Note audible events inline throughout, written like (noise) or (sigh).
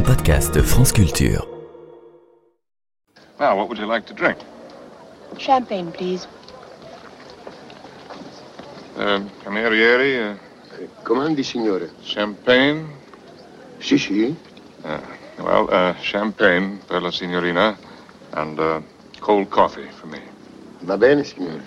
un podcast France Culture. Now, what would you like to drink? Champagne, please. Uh, Camerieri, uh, Comandi, signore. champagne? Sì, sì. Well, uh, champagne per la signorina and uh, cold coffee for me. Va bene, signore.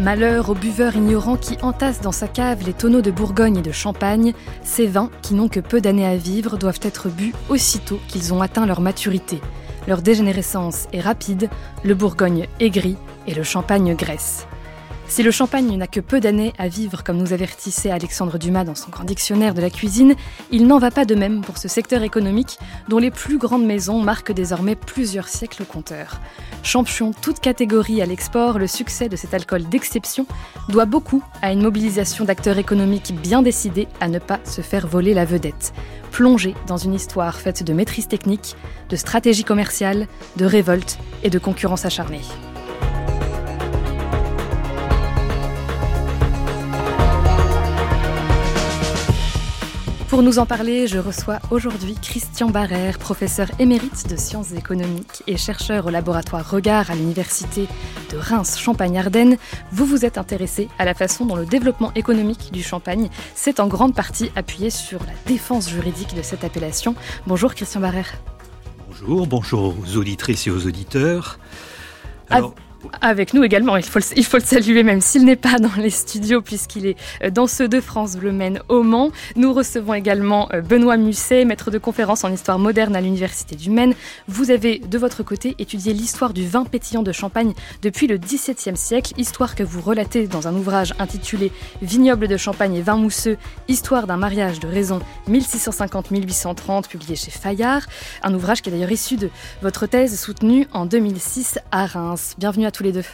Malheur aux buveurs ignorants qui entassent dans sa cave les tonneaux de Bourgogne et de Champagne, ces vins, qui n'ont que peu d'années à vivre, doivent être bu aussitôt qu'ils ont atteint leur maturité. Leur dégénérescence est rapide, le Bourgogne aigrit et le Champagne graisse. Si le champagne n'a que peu d'années à vivre, comme nous avertissait Alexandre Dumas dans son grand dictionnaire de la cuisine, il n'en va pas de même pour ce secteur économique dont les plus grandes maisons marquent désormais plusieurs siècles au compteur. Champion toute catégorie à l'export, le succès de cet alcool d'exception doit beaucoup à une mobilisation d'acteurs économiques bien décidés à ne pas se faire voler la vedette. Plongé dans une histoire faite de maîtrise technique, de stratégie commerciale, de révolte et de concurrence acharnée. Pour nous en parler, je reçois aujourd'hui Christian Barrère, professeur émérite de sciences économiques et chercheur au laboratoire Regard à l'université de Reims-Champagne-Ardenne. Vous vous êtes intéressé à la façon dont le développement économique du champagne s'est en grande partie appuyé sur la défense juridique de cette appellation. Bonjour Christian Barrère. Bonjour, bonjour aux auditrices et aux auditeurs. Alors, avec nous également, il faut, le, saluer même s'il n'est pas dans les studios puisqu'il est dans ceux de France Bleu Maine au Mans. Nous recevons également Benoît Musset, maître de conférence en histoire moderne à l'Université du Maine. Vous avez de votre côté étudié l'histoire du vin pétillant de Champagne depuis le XVIIe siècle, histoire que vous relatez dans un ouvrage intitulé Vignoble de Champagne et vin mousseux, histoire d'un mariage de raison 1650-1830 publié chez Fayard, un ouvrage qui est d'ailleurs issu de votre thèse soutenue en 2006 à Reims. Bienvenue à tous les deux.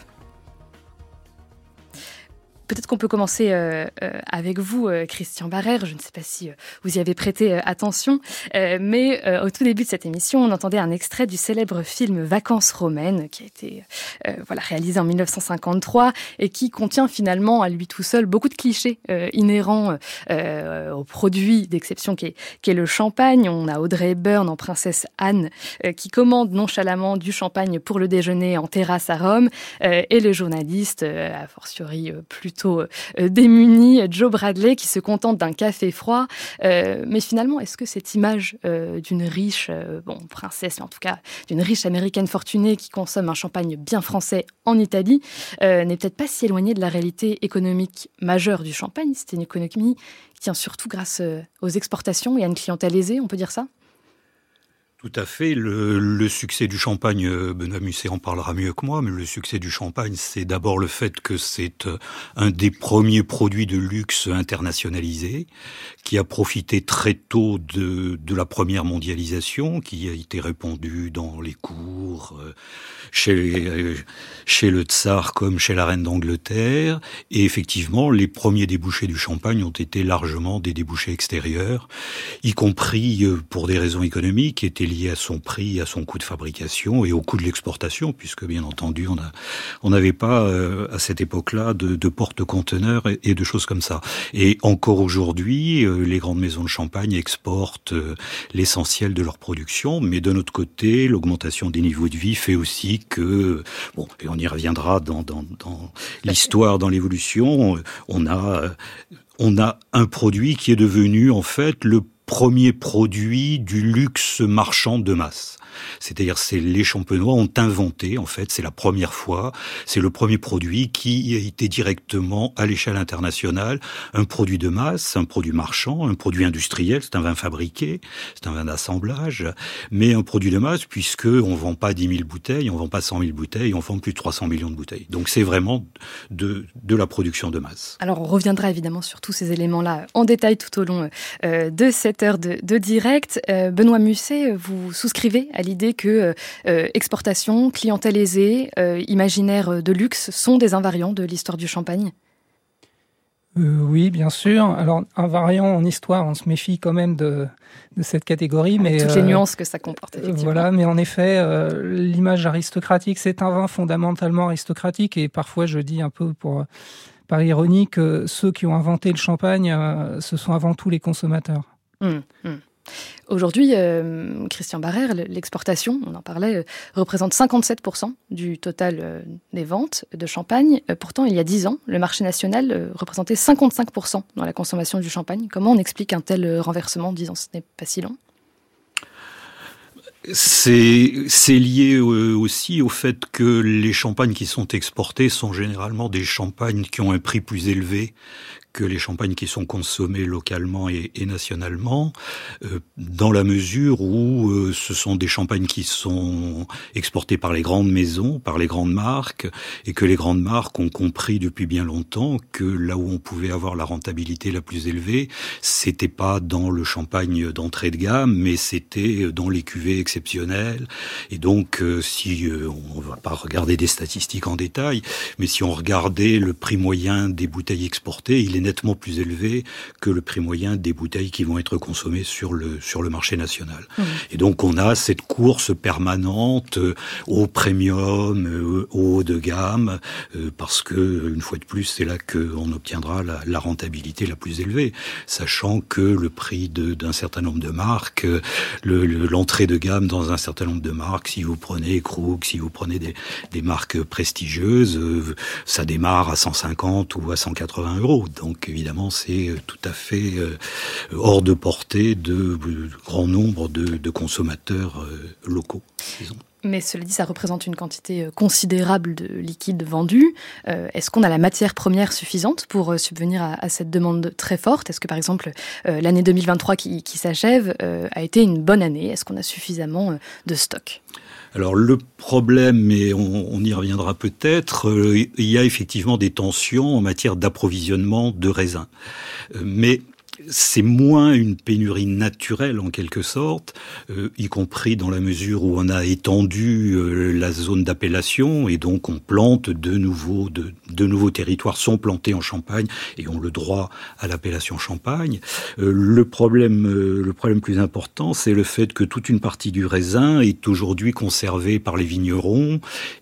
Peut-être qu'on peut commencer euh, euh, avec vous, euh, Christian Barrère. Je ne sais pas si vous y avez prêté attention, mais au tout début de cette émission, on entendait un extrait du célèbre film Vacances romaines, qui a été voilà réalisé en 1953 et qui contient finalement à lui tout seul beaucoup de clichés inhérents au produit d'exception qui est, qui est le champagne. On a Audrey Hepburn en princesse Anne qui commande nonchalamment du champagne pour le déjeuner en terrasse à Rome, et le journaliste, a fortiori plus plutôt euh, démuni, Joe Bradley, qui se contente d'un café froid. Euh, mais finalement, est-ce que cette image euh, d'une riche, bon, princesse, mais en tout cas d'une riche américaine fortunée qui consomme un champagne bien français en Italie, n'est peut-être pas si éloignée de la réalité économique majeure du champagne? C'est une économie qui tient surtout grâce aux exportations et à une clientèle aisée, on peut dire ça? Tout à fait. Le, le, succès du champagne, Benoît Musset en parlera mieux que moi, mais le succès du champagne, c'est d'abord le fait que c'est un des premiers produits de luxe internationalisés, qui a profité très tôt de, de la première mondialisation, qui a été répandue dans les cours, chez, chez le tsar comme chez la reine d'Angleterre. Et effectivement, les premiers débouchés du champagne ont été largement des débouchés extérieurs, y compris pour des raisons économiques, qui étaient lié à son prix, à son coût de fabrication et au coût de l'exportation, puisque bien entendu, on n'avait pas euh, à cette époque-là de, de porte-conteneurs et, de choses comme ça. Et encore aujourd'hui, euh, les grandes maisons de champagne exportent euh, l'essentiel de leur production, mais de notre côté, l'augmentation des niveaux de vie fait aussi que, bon, et on y reviendra dans, dans, dans l'histoire, dans l'évolution, on a on a un produit qui est devenu en fait le premier produit du luxe marchand de masse. C'est-à-dire, c'est les champenois ont inventé, en fait, c'est la première fois, c'est le premier produit qui a été directement à l'échelle internationale un produit de masse, un produit marchand, un produit industriel. C'est un vin fabriqué, c'est un vin d'assemblage, mais un produit de masse puisque on vend pas 10 000 bouteilles, on vend pas 100 000 bouteilles, on vend plus de 300 millions de bouteilles. Donc c'est vraiment de, la production de masse. Alors on reviendra évidemment sur tous ces éléments-là en détail tout au long euh, de cette heure de, de direct. Euh, Benoît Musset, vous souscrivez à l'idée que euh, exportation, clientèle aisée, euh, imaginaire de luxe sont des invariants de l'histoire du champagne? Euh, Oui, bien sûr. Alors, un variant en histoire, on se méfie quand même de, de cette catégorie. mais Toutes les nuances que ça comporte, effectivement. Voilà, mais en effet, l'image aristocratique, c'est un vin fondamentalement aristocratique, et parfois, je dis un peu pour par ironie que ceux qui ont inventé le champagne, ce sont avant tout les consommateurs. Hum, hum. Aujourd'hui, euh, Christian Barrère, l'exportation, on en parlait, euh, représente 57% du total euh, des ventes de champagne. pourtant, il y a 10 ans, le marché national représentait 55% dans la consommation du champagne. Comment on explique un tel renversement en 10 ans Ce n'est pas si long. C'est lié aussi au fait que les champagnes qui sont exportés sont généralement des champagnes qui ont un prix plus élevé que les champagnes qui sont consommés localement et, nationalement, euh, dans la mesure où euh, ce sont des champagnes qui sont exportés par les grandes maisons, par les grandes marques, et que les grandes marques ont compris depuis bien longtemps que là où on pouvait avoir la rentabilité la plus élevée, c'était pas dans le champagne d'entrée de gamme, mais c'était dans les cuvées exceptionnelles. Et donc, euh, si on va pas regarder des statistiques en détail, mais si on regardait le prix moyen des bouteilles exportées, il est nettement plus élevé que le prix moyen des bouteilles qui vont être consommées sur le sur le marché national. Mmh. Et donc on a cette course permanente euh, au premium, euh, au haut de gamme, euh, parce que une fois de plus c'est là qu'on obtiendra la, la, rentabilité la plus élevée, sachant que le prix d'un certain nombre de marques, l'entrée de gamme dans un certain nombre de marques, si vous prenez Krug, si vous prenez des, des marques prestigieuses, ça démarre à 150 ou à 180 euros. Donc donc évidemment, c'est euh, tout à fait euh, hors de portée de, grand nombre de, consommateurs euh, locaux. Mais cela dit, ça représente une quantité considérable de liquide vendu. Est-ce qu'on a la matière première suffisante pour subvenir à, cette demande très forte? Est-ce que par exemple l'année 2023 qui, qui s'achève a été une bonne année? Est-ce qu'on a suffisamment de stock? Alors le problème, et on, y reviendra peut-être, euh, il y a effectivement des tensions en matière d'approvisionnement de raisins. Euh, mais c'est moins une pénurie naturelle en quelque sorte, euh, y compris dans la mesure où on a étendu euh, la zone d'appellation et donc on plante de nouveaux de, de, nouveaux territoires sont plantés en Champagne et ont le droit à l'appellation Champagne. Euh, le problème le problème plus important, c'est le fait que toute une partie du raisin est aujourd'hui conservée par les vignerons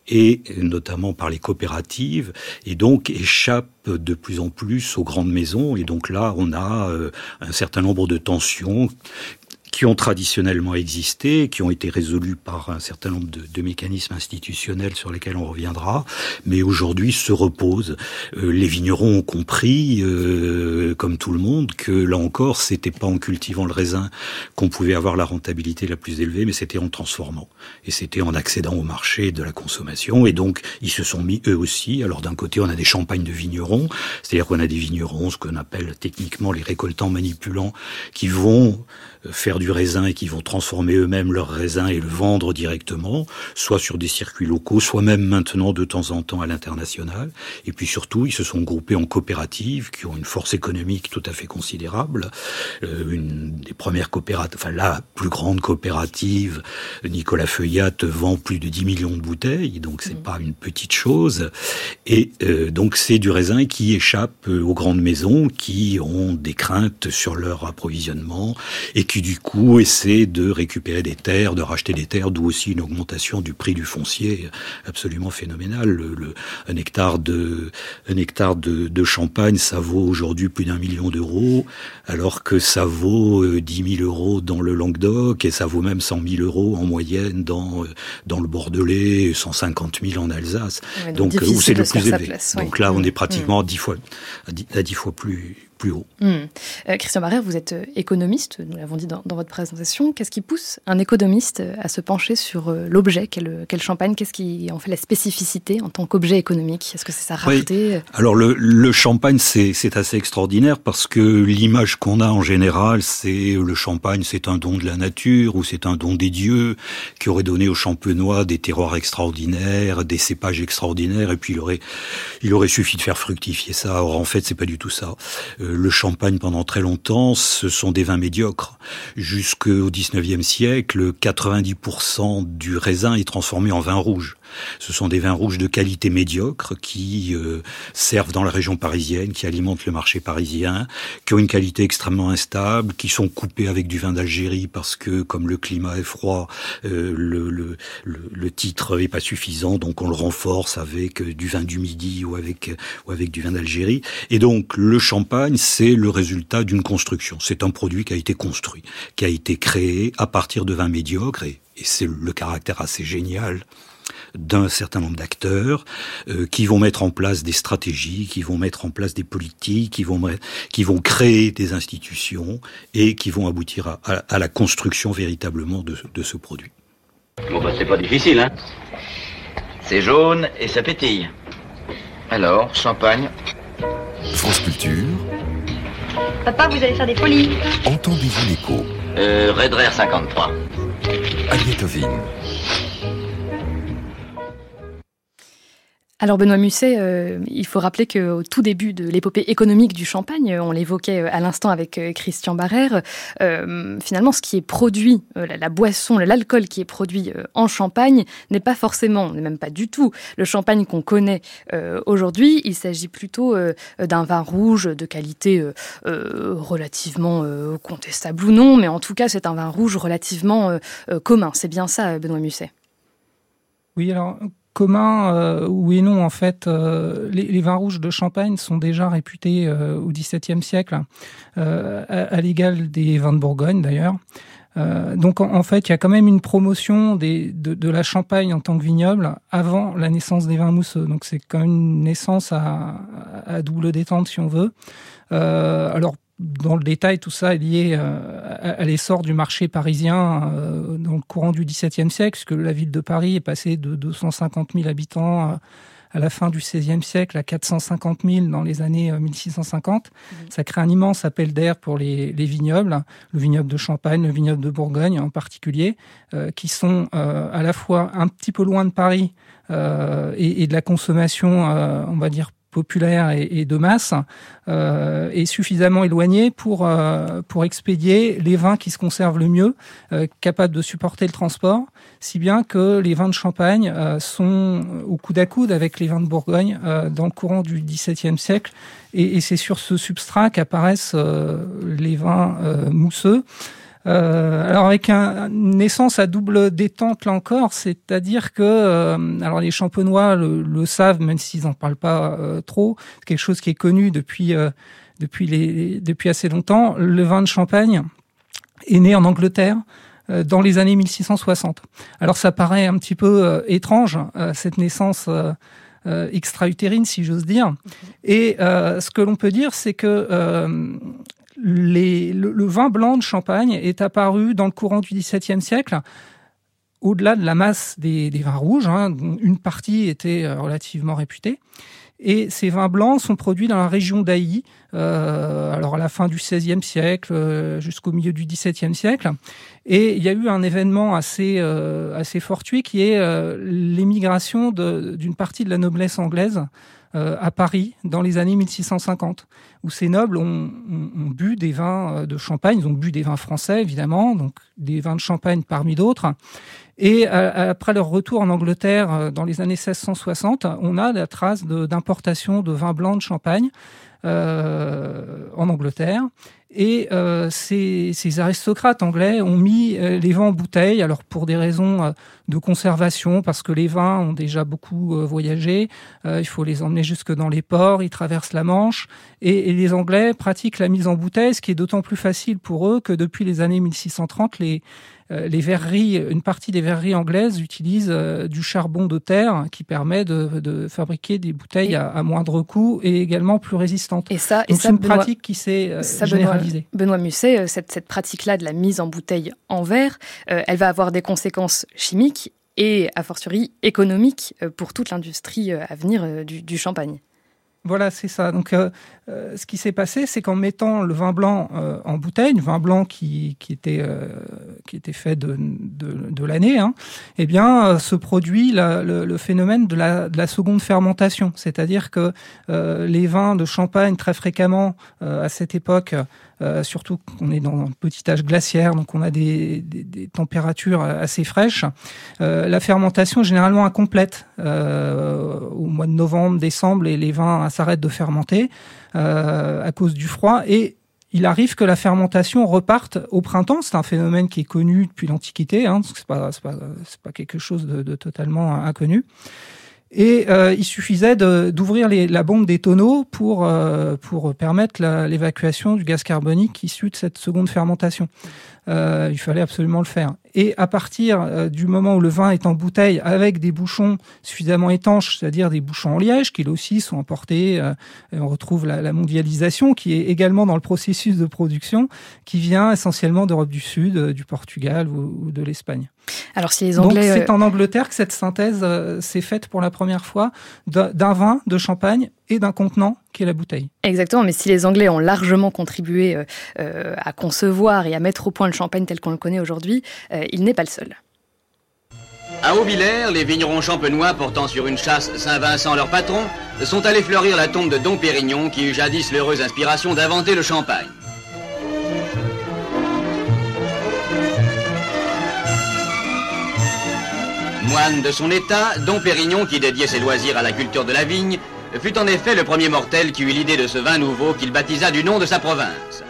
et notamment par les coopératives et donc échappe de plus en plus aux grandes maisons. Et donc là, on a euh, un certain nombre de tensions qui ont traditionnellement existé, qui ont été résolus par un certain nombre de, mécanismes institutionnels sur lesquels on reviendra, mais aujourd'hui se reposent. Euh, les vignerons ont compris, euh, comme tout le monde, que là encore, c'était pas en cultivant le raisin qu'on pouvait avoir la rentabilité la plus élevée, mais c'était en transformant. Et c'était en accédant au marché de la consommation. Et donc, ils se sont mis eux aussi. Alors d'un côté, on a des champagnes de vignerons, c'est-à-dire qu'on a des vignerons, ce qu'on appelle techniquement les récoltants manipulants, qui vont faire du raisin et qui vont transformer eux-mêmes leur raisin et le vendre directement, soit sur des circuits locaux, soit même maintenant de temps en temps à l'international. Et puis surtout, ils se sont groupés en coopératives qui ont une force économique tout à fait considérable. Euh, une des premières coopératives, enfin la plus grande coopérative, Nicolas Feuillat, vend plus de 10 millions de bouteilles, donc c'est mmh. pas une petite chose. Et euh, donc c'est du raisin qui échappe aux grandes maisons qui ont des craintes sur leur approvisionnement et qui qui du coup essaie de récupérer des terres, de racheter des terres, d'où aussi une augmentation du prix du foncier absolument phénoménale. Le, un hectare de un hectare de, de champagne, ça vaut aujourd'hui plus d'un million d'euros, alors que ça vaut euh, dix 10 000 euros dans le Languedoc et ça vaut même 100 000 euros en moyenne dans euh, dans le Bordelais, 150 000 en Alsace. donc, où c'est le plus élevé. Donc là, on est pratiquement à 10 fois à 10 fois plus haut. Hmm. Euh, Christian Barrère, vous êtes euh, économiste, nous l'avons dit dans, votre présentation. Qu'est-ce qui pousse un économiste euh, à se pencher sur l'objet quel, champagne? Qu'est-ce qui en fait la spécificité en tant qu'objet économique? Est-ce que c'est sa rareté? Alors le, le champagne, c'est assez extraordinaire parce que l'image qu'on a en général, c'est le champagne, c'est un don de la nature ou c'est un don des dieux qui aurait donné aux champenois des terroirs extraordinaires, des cépages extraordinaires, et puis il aurait, il aurait suffi de faire fructifier ça. Or en fait, c'est pas du tout ça le champagne pendant très longtemps, ce sont des vins médiocres. Jusqu'au 19e siècle, 90% du raisin est transformé en vin rouge. Ce sont des vins rouges de qualité médiocre qui euh, servent dans la région parisienne, qui alimentent le marché parisien, qui ont une qualité extrêmement instable, qui sont coupés avec du vin d'Algérie parce que comme le climat est froid, euh, le, le, le, titre est pas suffisant, donc on le renforce avec du vin du Midi ou avec ou avec du vin d'Algérie. Et donc le champagne, c'est le résultat d'une construction. C'est un produit qui a été construit, qui a été créé à partir de vins médiocres et, c'est le caractère assez génial d'un certain nombre d'acteurs euh, qui vont mettre en place des stratégies, qui vont mettre en place des politiques, qui vont, qui vont créer des institutions et qui vont aboutir à, la construction véritablement de, de ce produit. Bon bah c'est pas difficile, hein C'est jaune et ça pétille. Alors, champagne France Culture, Papa, vous allez faire des folies. entendez-vous l'écho Euh, Red Rare 53. Agnethovine. Alors Benoît Musset, euh, il faut rappeler qu'au tout début de l'épopée économique du champagne, on l'évoquait euh, à l'instant avec euh, Christian Barrère, finalement ce qui est produit, la, boisson, l'alcool qui est produit en champagne n'est pas forcément, n'est même pas du tout le champagne qu'on connaît aujourd'hui. Il s'agit plutôt d'un vin rouge de qualité relativement contestable ou non, mais en tout cas c'est un vin rouge relativement commun. C'est bien ça, Benoît Musset? Oui, alors commun, euh, oui et non, en fait, euh, les, vins rouges de Champagne sont déjà réputés euh, au XVIIe siècle, à, l'égal des vins de Bourgogne d'ailleurs. donc en, fait, il y a quand même une promotion des, de, la Champagne en tant que vignoble avant la naissance des vins mousseux. Donc c'est quand même une naissance à, à double détente si on veut. alors dans le détail, tout ça est lié euh, à, l'essor du marché parisien euh, dans le courant du XVIIe siècle, puisque la ville de Paris est passée de 250 000 habitants euh, à la fin du XVIe siècle à 450 000 dans les années 1650. Mmh. Ça crée un immense appel d'air pour les, vignobles, le vignoble de Champagne, le vignoble de Bourgogne en particulier, qui sont à la fois un petit peu loin de Paris et, et, de la consommation, on va dire, populaire et, de masse euh, est suffisamment éloigné pour, euh, pour expédier les vins qui se conservent le mieux, euh, capables de supporter le transport, si bien que les vins de Champagne sont au coude à coude avec les vins de Bourgogne dans le courant du XVIIe siècle. Et c'est sur ce substrat qu'apparaissent les vins mousseux. Euh, alors avec un, une naissance à double détente là encore, c'est-à-dire que euh, alors les champenois le, savent même s'ils n'en parlent pas euh, trop, c'est quelque chose qui est connu depuis depuis les depuis assez longtemps. Le vin de Champagne est né en Angleterre dans les années 1660. Alors ça paraît un petit peu étrange cette naissance. extra-utérine, si j'ose dire. Et ce que l'on peut dire, c'est que le, vin blanc de Champagne est apparu dans le courant du XVIIe siècle au-delà de la masse des, vins rouges, hein, dont une partie était euh, relativement réputée. Et ces vins blancs sont produits dans la région d'Aï, euh, alors à la fin du XVIe siècle euh, jusqu'au milieu du XVIIe siècle. Et il y a eu un événement assez fortuit qui est l'émigration d'une partie de la noblesse anglaise euh, à Paris dans les années 1650, où ces nobles ont, bu des vins euh, de champagne, ont bu des vins français évidemment, donc des vins de champagne parmi d'autres. Et après leur retour en Angleterre euh, dans les années 1660, on a la trace d'importation de, vins blancs de champagne en Angleterre. Et euh, ces, ces, aristocrates anglais ont mis euh, les vins en bouteille, alors pour des raisons euh, de conservation, parce que les vins ont déjà beaucoup euh, voyagé, il faut les emmener jusque dans les ports, ils traversent la Manche, et, et, les Anglais pratiquent la mise en bouteille, ce qui est d'autant plus facile pour eux que depuis les années 1630, les, les verreries, une partie des verreries anglaises utilisent euh, du charbon de terre qui permet de, fabriquer des bouteilles à, moindre coût et également plus résistantes. Et ça, c'est une pratique qui s'est euh, généralisée. Benoît, Musset, cette, cette pratique-là de la mise en bouteille en verre, elle va avoir des conséquences chimiques et a fortiori économiques pour toute l'industrie à venir du champagne. Voilà, c'est ça. Donc, euh, euh, ce qui s'est passé, c'est qu'en mettant le vin blanc euh, en bouteille, le vin blanc qui, était qui était fait de de, l'année, hein, eh bien, se produit le, le, phénomène de la, de la seconde fermentation, c'est-à-dire que les vins de Champagne très fréquemment à cette époque surtout qu'on est dans un petit âge glaciaire, donc on a des, températures assez fraîches. la fermentation est généralement incomplète. au mois de novembre, décembre, les, les vins s'arrêtent de fermenter à cause du froid et il arrive que la fermentation reparte au printemps. C'est un phénomène qui est connu depuis l'Antiquité, hein, c'est pas, quelque chose de totalement inconnu. Et euh, il suffisait d'ouvrir la bombe des tonneaux pour, euh, pour permettre l'évacuation du gaz carbonique issu de cette seconde fermentation. Euh, il fallait absolument le faire. Et à partir euh, du moment où le vin est en bouteille avec des bouchons suffisamment étanches, c'est-à-dire des bouchons en liège, qui aussi sont importés, euh, on retrouve la, mondialisation qui est également dans le processus de production, qui vient essentiellement d'Europe du Sud, du Portugal ou, de l'Espagne. Alors si les Anglais, c'est en Angleterre que cette synthèse s'est faite pour la première fois d'un vin de champagne et d'un contenant qui est la bouteille. Exactement, mais si les Anglais ont largement contribué à concevoir et à mettre au point le champagne tel qu'on le connaît aujourd'hui, euh, il n'est pas le seul. À Auvillers, les vignerons champenois portant sur une chasse Saint-Vincent leur patron sont allés fleurir la tombe de Dom Pérignon qui eut jadis l'heureuse inspiration d'inventer le champagne. Moine de son état, Dom Pérignon, qui dédiait ses loisirs à la culture de la vigne, fut en effet le premier mortel qui eut l'idée de ce vin nouveau qu'il baptisa du nom de sa province.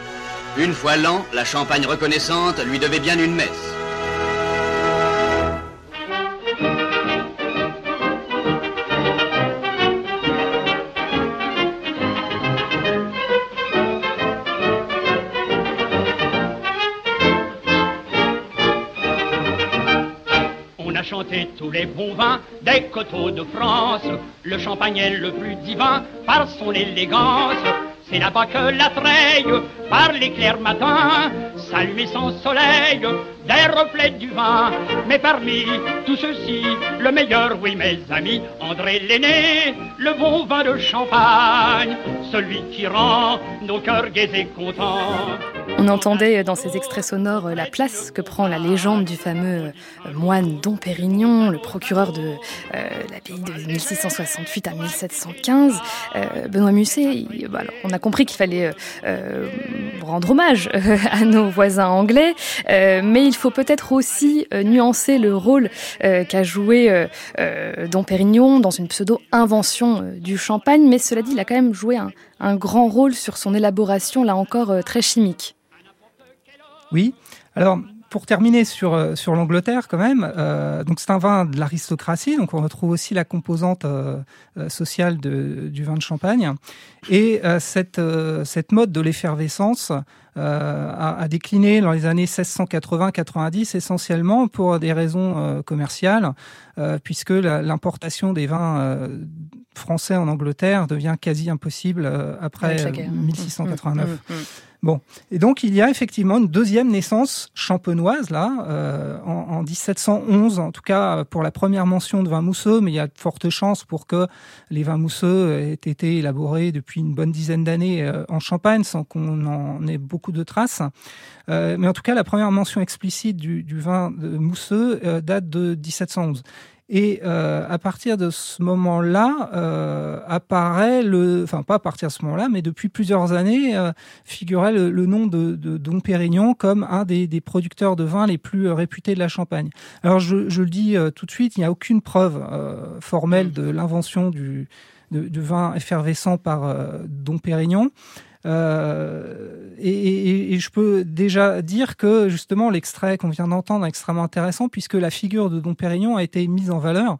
Une fois l'an, la Champagne reconnaissante lui devait bien une messe. On a chanté tous les bons vins des coteaux de France. Le champagne est le plus divin par son élégance. C'est là-bas que la treille, par l'éclair matin, s'allume son soleil, des reflets du vin. Mais parmi tout ceci, le meilleur, oui mes amis, André l'aîné, le bon vin de champagne, celui qui rend nos cœurs gais et contents. On entendait dans ces extraits sonores la place que prend la légende du fameux euh, moine Dom Pérignon, le procureur de euh, l'abbaye de 1668 à 1715. Euh, Benoît Musset, bah, on a compris qu'il fallait rendre hommage à nos voisins anglais, mais il faut peut-être aussi nuancer le rôle qu'a joué Dom Pérignon dans une pseudo-invention du champagne, mais cela dit, il a quand même joué un, un grand rôle sur son élaboration, là encore très chimique. Oui. Alors, pour terminer sur, euh, sur l'Angleterre, quand même, euh, donc c'est un vin de l'aristocratie, donc on retrouve aussi la composante euh, sociale du vin de champagne. Et cette, cette mode de l'effervescence a, a, décliné dans les années 1680-90 essentiellement pour des raisons commerciales, puisque l'importation des vins français en Angleterre devient quasi impossible après 1689. Bon, et donc il y a effectivement une deuxième naissance champenoise là, euh, en, 1711, en tout cas pour la première mention de vin mousseux, mais il y a de fortes chances pour que les vins mousseux aient été élaborés depuis une bonne dizaine d'années euh, en Champagne, sans qu'on en ait beaucoup de traces. Euh, mais en tout cas, la première mention explicite du, du vin mousseux date de 1711. Et euh, à partir de ce moment-là, euh, apparaît le, enfin pas à partir de ce moment-là, mais depuis plusieurs années, euh, figurait le, nom de, de Dom Pérignon comme un des, des, producteurs de vin les plus euh, réputés de la Champagne. Alors je, je le dis euh, tout de suite, il n'y a aucune preuve euh, formelle de l'invention du, du, vin effervescent par Dom Pérignon. Euh, et, et, je peux déjà dire que justement l'extrait qu'on vient d'entendre est extrêmement intéressant puisque la figure de Dom Pérignon a été mise en valeur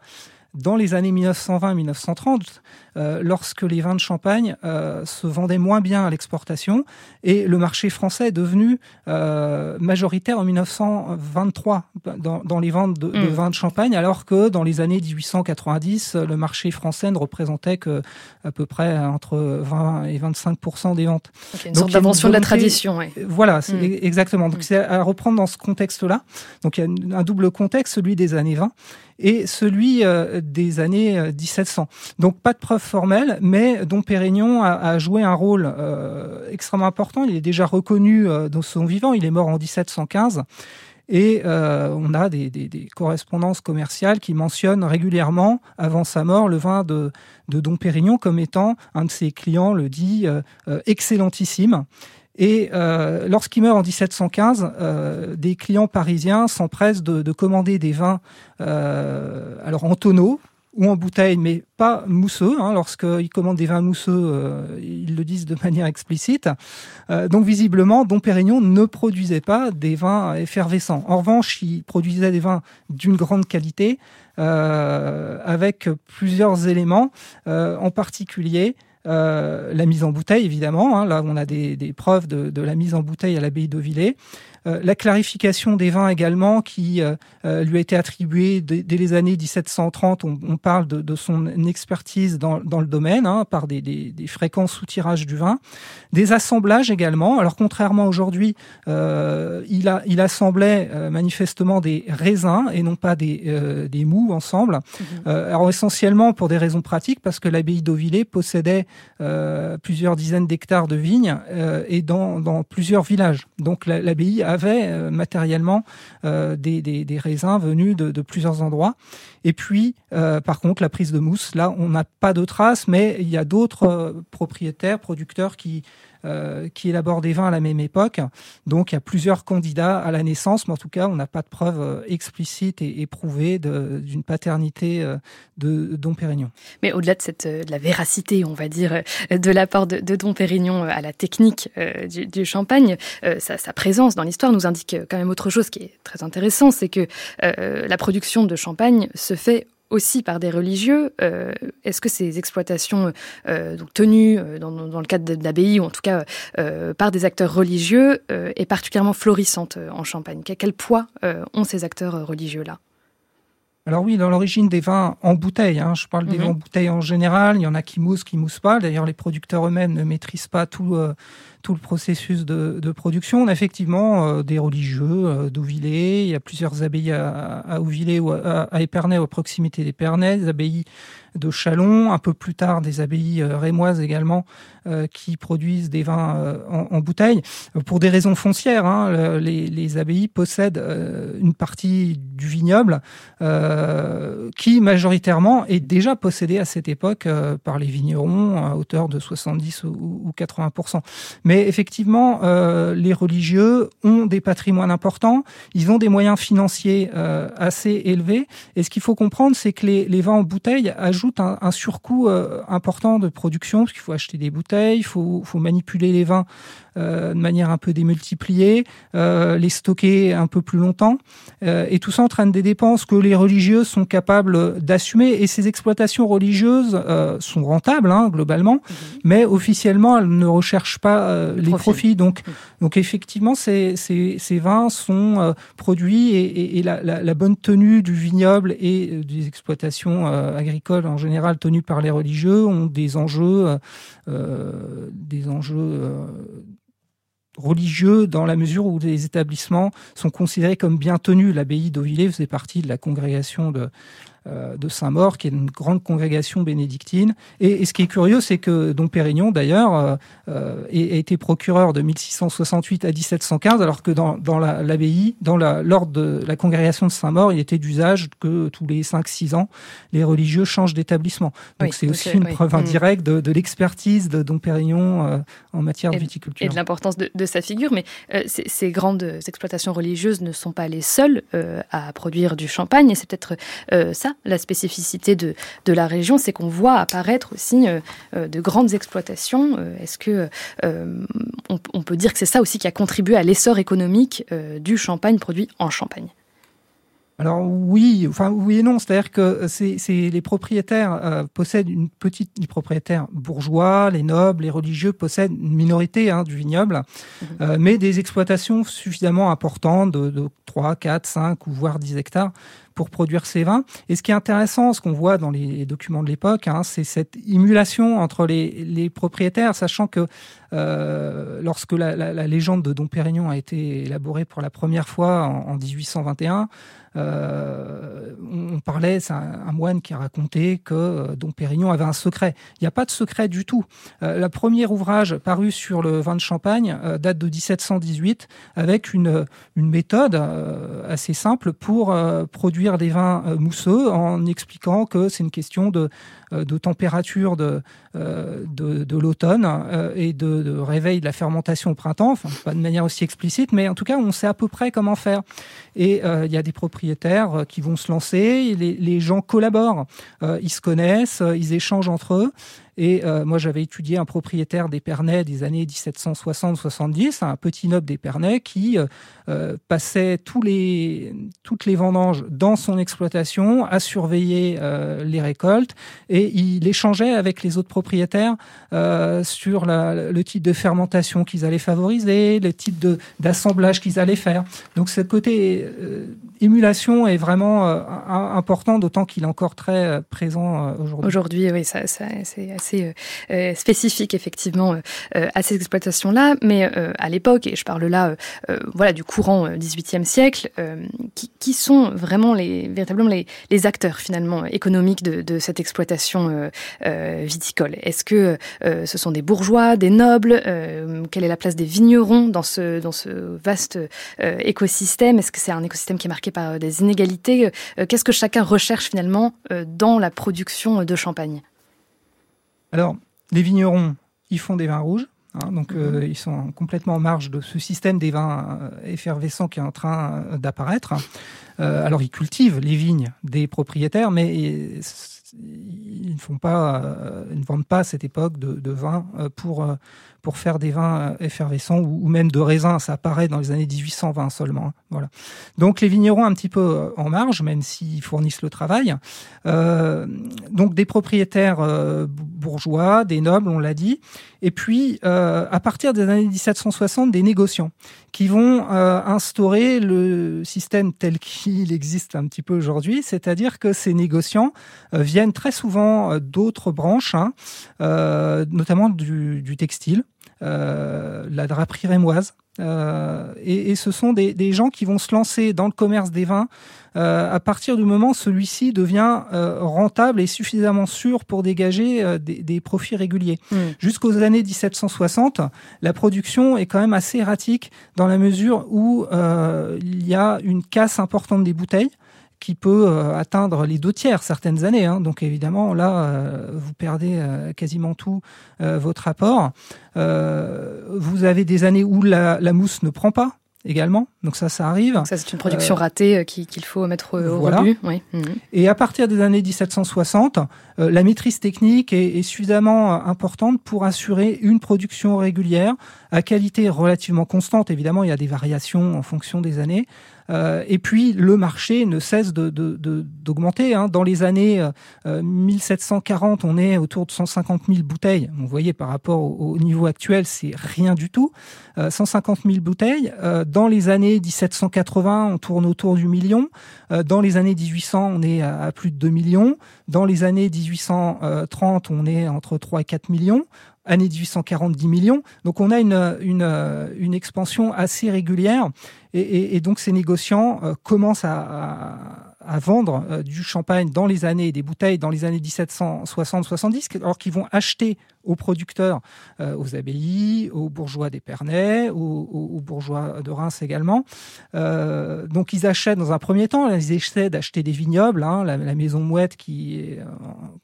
dans les années 1920-1930, euh, lorsque les vins de Champagne euh, se vendaient moins bien à l'exportation, et le marché français est devenu euh, majoritaire en 1923 dans, dans les ventes de, de, mm. vins de Champagne, alors que dans les années 1890, le marché français ne représentait que à peu près entre 20 et 25% des ventes. Okay, une sorte d'invention de la tradition. Ouais. Voilà, mm. exactement. Donc mm. c'est à reprendre dans ce contexte-là. Donc il y a un double contexte, celui des années 20 et celui des années 1700. Euh, Donc pas de preuve formelle, mais Dom Pérignon a, joué un rôle euh, extrêmement important. Il est déjà reconnu dans son vivant. Il est mort en 1715. Et euh, on a des, correspondances commerciales qui mentionnent régulièrement, avant sa mort, le vin de, de Dom Pérignon comme étant, un de ses clients le dit, euh, excellentissime. Et euh, lorsqu'il meurt en 1715, euh, des clients parisiens s'empressent de, de, commander des vins euh, alors en tonneaux ou en bouteille, mais pas mousseux. Hein, Lorsqu'ils commandent des vins mousseux, euh, ils le disent de (laughs) manière explicite. Euh, donc visiblement, Dom Pérignon ne produisait pas des vins effervescents. En revanche, il produisait des vins d'une grande qualité, euh, avec plusieurs éléments, en particulier la mise en bouteille, évidemment. Hein, là, on a des, preuves de, de, la mise en bouteille à l'abbaye d'Auvillers. Euh, la clarification des vins également, qui euh, euh, lui a été attribuée dès, les années 1730. On, parle de, son expertise dans, le domaine, hein, par des, des, fréquents sous-tirages du vin. Des assemblages également. Alors contrairement aujourd'hui, il, a, il assemblait manifestement des raisins et non pas des, des mous ensemble. Mhm. alors essentiellement pour des raisons pratiques, parce que l'abbaye d'Auvillers possédait plusieurs dizaines d'hectares de vignes et dans, dans plusieurs villages. Donc l'abbaye a avait euh, matériellement euh, des, raisins venus de, de, plusieurs endroits. Et puis, euh, par contre, la prise de mousse, là, on n'a pas de traces, mais il y a d'autres propriétaires, producteurs qui euh, qui élabore des vins à la même époque. Donc il y a plusieurs candidats à la naissance, mais en tout cas, on n'a pas de preuves euh, explicites et, et prouvées d'une paternité euh, de Dom Pérignon. Mais au-delà de, de la véracité, on va dire, de l'apport de, de, Dom Pérignon à la technique du, du, champagne, sa, sa, présence dans l'histoire nous indique quand même autre chose qui est très intéressant, c'est que la production de champagne se fait aussi par des religieux. Euh, est-ce que ces exploitations euh, donc tenues euh, dans, dans, le cadre d'abbaye ou en tout cas par des acteurs religieux est particulièrement florissante en Champagne? Quel poids ont ces acteurs religieux-là? Alors oui, dans l'origine des vins en bouteille, hein, je parle des vins en bouteille en général, il y en a qui moussent, qui moussent pas. D'ailleurs, les producteurs eux-mêmes ne maîtrisent pas tout, tout le processus de, production. On a effectivement euh, des religieux euh, il y a plusieurs abbayes à, à ou à, à Épernay, à proximité d'Épernay, des abbayes de Chalon, un peu plus tard des abbayes euh, rémoises également euh, qui produisent des vins euh, en, en, bouteille. Pour des raisons foncières, hein, les, les, abbayes possèdent une partie du vignoble qui majoritairement est déjà possédée à cette époque par les vignerons à hauteur de 70 ou, ou 80% Mais effectivement, les religieux ont des patrimoines importants, ils ont des moyens financiers assez élevés, et ce qu'il faut comprendre, c'est que les, les vins en bouteille ajoutent un, surcoût euh, important de production, parce qu'il faut acheter des bouteilles, il faut, manipuler les vins de manière un peu démultipliée, euh, les stocker un peu plus longtemps. Euh, et tout ça entraîne des dépenses que les religieux sont capables d'assumer. Et ces exploitations religieuses sont rentables, hein, globalement, mhm. mais officiellement, elles ne recherchent pas les profits. Donc, donc effectivement, ces, ces, ces vins sont produits et, et, et la, la, la, bonne tenue du vignoble et des exploitations agricoles en général tenues par les religieux ont des enjeux, euh, des enjeux religieux dans la mesure où les établissements sont considérés comme bien tenus. L'abbaye d'Auvillers faisait partie de la congrégation de de Saint-Maur, qui est une grande congrégation bénédictine. Et, ce qui est curieux, c'est que Dom Pérignon, d'ailleurs, euh, euh, a été procureur de 1668 à 1715, alors que dans, dans l'abbaye, dans l'ordre de la congrégation de Saint-Maur, il était d'usage que tous les 5-6 ans, les religieux changent d'établissement. Donc c'est aussi une preuve indirecte de, de l'expertise de Dom Pérignon en matière de viticulture. Et de l'importance de, de, sa figure. Mais ces, ces, grandes exploitations religieuses ne sont pas les seules à produire du champagne, et c'est peut-être ça la spécificité de, de la région, c'est qu'on voit apparaître aussi euh, euh, de grandes exploitations. Euh, est-ce que on, peut dire que c'est ça aussi qui a contribué à l'essor économique du champagne produit en Champagne? Alors oui, enfin oui et non, c'est-à-dire que c'est les propriétaires possèdent une petite, les propriétaires bourgeois, les nobles, les religieux possèdent une minorité hein, du vignoble, mmh. mais des exploitations suffisamment importantes de, de 3, 4, 5 ou voire 10 hectares pour produire ces vins. Et ce qui est intéressant, ce qu'on voit dans les documents de l'époque, hein, c'est cette émulation entre les, propriétaires, sachant que euh, lorsque la, légende de Dom Pérignon a été élaborée pour la première fois en, en 1821, euh, on parlait, c'est un, moine qui a raconté que euh, Dom Pérignon avait un secret. Il n'y a pas de secret du tout. Le premier ouvrage paru sur le vin de Champagne date de 1718 avec une méthode assez simple pour produire des vins mousseux en expliquant que c'est une question de, de température de, de, de l'automne et de, réveil de la fermentation au printemps, pas de manière aussi explicite, mais en tout cas, on sait à peu près comment faire. Et il y a des propriétaires qui vont se lancer, les, gens collaborent, ils se connaissent, ils échangent entre eux. Et euh, moi, j'avais étudié un propriétaire d'Épernay des années 1760-70, un petit noble d'Épernay qui euh, euh, passait toutes les vendanges dans son exploitation, à surveiller les récoltes, il échangeait avec les autres propriétaires sur la, le type de fermentation qu'ils allaient favoriser, le type d'assemblage qu'ils allaient faire. Donc, ce côté émulation est vraiment important, d'autant qu'il est encore très présent aujourd'hui. Aujourd'hui, oui, ça, c'est assez euh, euh, spécifique effectivement euh, à ces exploitations-là, mais à l'époque, et je parle là voilà, du courant XVIIIe siècle, qui, qui, sont vraiment les, véritablement les, les acteurs finalement économiques de cette exploitation viticole Est-ce que ce sont des bourgeois, des nobles Quelle est la place des vignerons dans ce, dans ce vaste écosystème? Est-ce que c'est un écosystème qui est marqué par des inégalités? Qu'est-ce que chacun recherche finalement dans la production de champagne? Alors, les vignerons, ils font des vins rouges. Hein, donc, mhm. euh, ils sont complètement en marge de ce système des vins euh, effervescents qui est en train euh, d'apparaître. alors, ils cultivent les vignes des propriétaires, mais ils ne font pas, ils ne vendent pas à cette époque de, de vin pour pour faire des vins euh, effervescents ou, même de raisins. Ça apparaît dans les années 1820 seulement. Hein. Voilà. Donc les vignerons un petit peu euh, en marge, même s'ils fournissent le travail. Euh, donc des propriétaires bourgeois, des nobles, on l'a dit. Et puis à partir des années 1760, des négociants qui vont instaurer le système tel qu'il existe un petit peu aujourd'hui, c'est-à-dire que ces négociants viennent très souvent d'autres branches, hein, notamment du textile. Euh, la draperie rémoise. Euh, et, ce sont des, gens qui vont se lancer dans le commerce des vins euh, à partir du moment où celui-ci devient rentable et suffisamment sûr pour dégager des, profits réguliers. Mmh. Jusqu'aux années 1760, la production est quand même assez erratique dans la mesure où il y a une casse importante des bouteilles qui peut euh, atteindre les deux tiers certaines années. Hein. Donc évidemment, là, euh, vous perdez euh, quasiment tout votre apport. vous avez des années où la, mousse ne prend pas également. Donc ça, ça arrive. ça, c'est une production ratée qu'il faut mettre au voilà. rebut. Oui. Mhm. Et à partir des années 1760, la maîtrise technique est, est, suffisamment importante pour assurer une production régulière à qualité relativement constante. Évidemment, il y a des variations en fonction des années, euh, et puis le marché ne cesse d'augmenter. De, hein. Dans les années 1740, euh, on est autour de 150 000 bouteilles. Vous voyez, par rapport au, niveau actuel, c'est rien du tout. 150 euh, 000 bouteilles. dans les années 1780, on tourne autour du million. dans les années 1800, on est à, plus de 2 millions. Dans les années 1830, on est entre 3 et 4 millions année 1840, 10 millions. Donc on a une, une, une expansion assez régulière et, donc ces négociants euh, commencent à, à, vendre euh, du champagne dans les années, des bouteilles dans les années 1760-70, alors qu'ils vont acheter aux producteurs, euh, aux abbayes, aux bourgeois d'Épernay, aux, aux, bourgeois de Reims également. Euh, donc ils achètent dans un premier temps, ils essaient d'acheter des vignobles, hein, la, maison Mouette qui, est,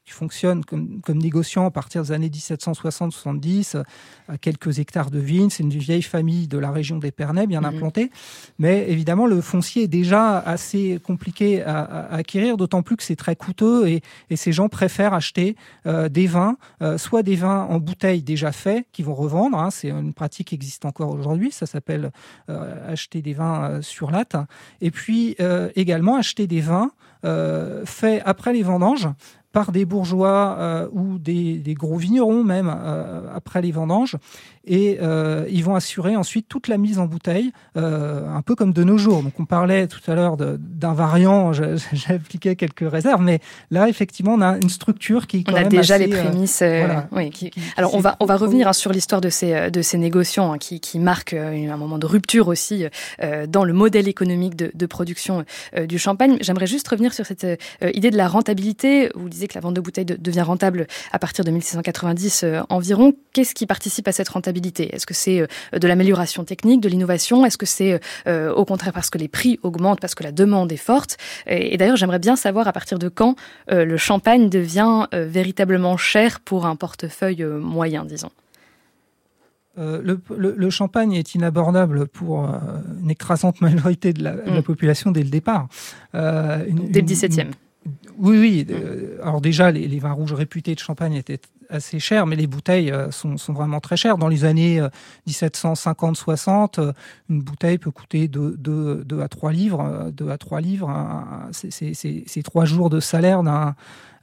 qui fonctionne comme, comme, négociant à partir des années 1760-70, à quelques hectares de vignes. C'est une vieille famille de la région d'Épernay, bien mhm. implantée. Mais évidemment, le foncier est déjà assez compliqué à, acquérir, d'autant plus que c'est très coûteux et, ces gens préfèrent acheter des vins, soit des vins en bouteilles déjà faits qui vont revendre. Hein. c'est une pratique qui existe encore aujourd'hui. Ça s'appelle euh, acheter des vins euh, sur latte. Et puis euh, également acheter des vins faits après les vendanges par des bourgeois ou des, gros vignerons même après les vendanges et euh, ils vont assurer ensuite toute la mise en bouteille, euh, un peu comme de nos jours. Donc on parlait tout à l'heure d'un variant, j'ai (laughs) appliqué quelques réserves, mais là effectivement on a une structure qui on a déjà les euh, prémices. oui, Alors on va on va revenir hein, sur l'histoire de ces de ces négociants hein, qui qui marquent un moment de rupture aussi dans le modèle économique de, de production du champagne. J'aimerais juste revenir sur cette idée de la rentabilité. Vous disiez que la vente de bouteilles devient rentable à partir de 1690 environ. Qu'est-ce qui participe à cette rentabilité rentabilité Est-ce que c'est de l'amélioration technique, de l'innovation? Est-ce que c'est au contraire parce que les prix augmentent, parce que la demande est forte? Et, d'ailleurs, j'aimerais bien savoir à partir de quand le champagne devient véritablement cher pour un portefeuille moyen, disons. le, le, champagne est inabordable pour une écrasante majorité de la, mm. population dès le départ. dès le 17e. Oui, oui. Euh, alors déjà, les, vins rouges réputés de Champagne étaient assez chers, mais les bouteilles euh, sont, vraiment très chères. Dans les années 1750-60, euh, une bouteille peut coûter 2, à 3 livres. 2 à 3 livres, c'est trois jours de salaire d'un...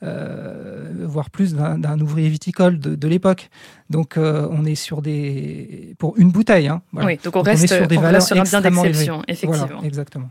voire plus d'un ouvrier viticole de, l'époque. Donc on est sur des pour une bouteille. Hein, Oui, donc on, reste, sur des valeurs sur un bien d'exception, effectivement. exactement.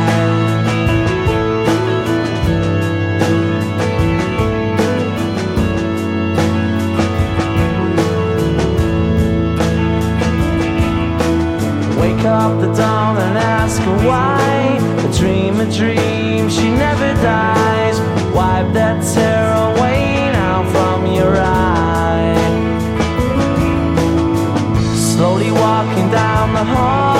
Up the dawn and ask her why. A dream, a dream, she never dies. Wipe that tear away now from your eyes. Slowly walking down the hall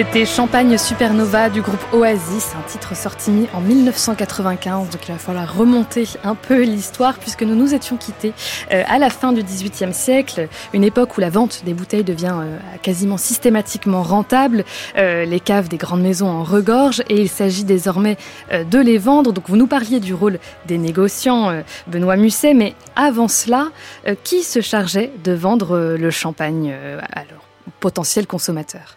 C'était Champagne Supernova du groupe Oasis, un titre sorti en 1995, donc il va falloir remonter un peu l'histoire puisque nous nous étions quittés euh, à la fin du XVIIIe siècle, une époque où la vente des bouteilles devient euh, quasiment systématiquement rentable, euh, les caves des grandes maisons en regorgent et il s'agit désormais de les vendre. Donc vous nous parliez du rôle des négociants, Benoît Musset, mais avant cela, qui se chargeait de vendre le champagne à leurs potentiels consommateurs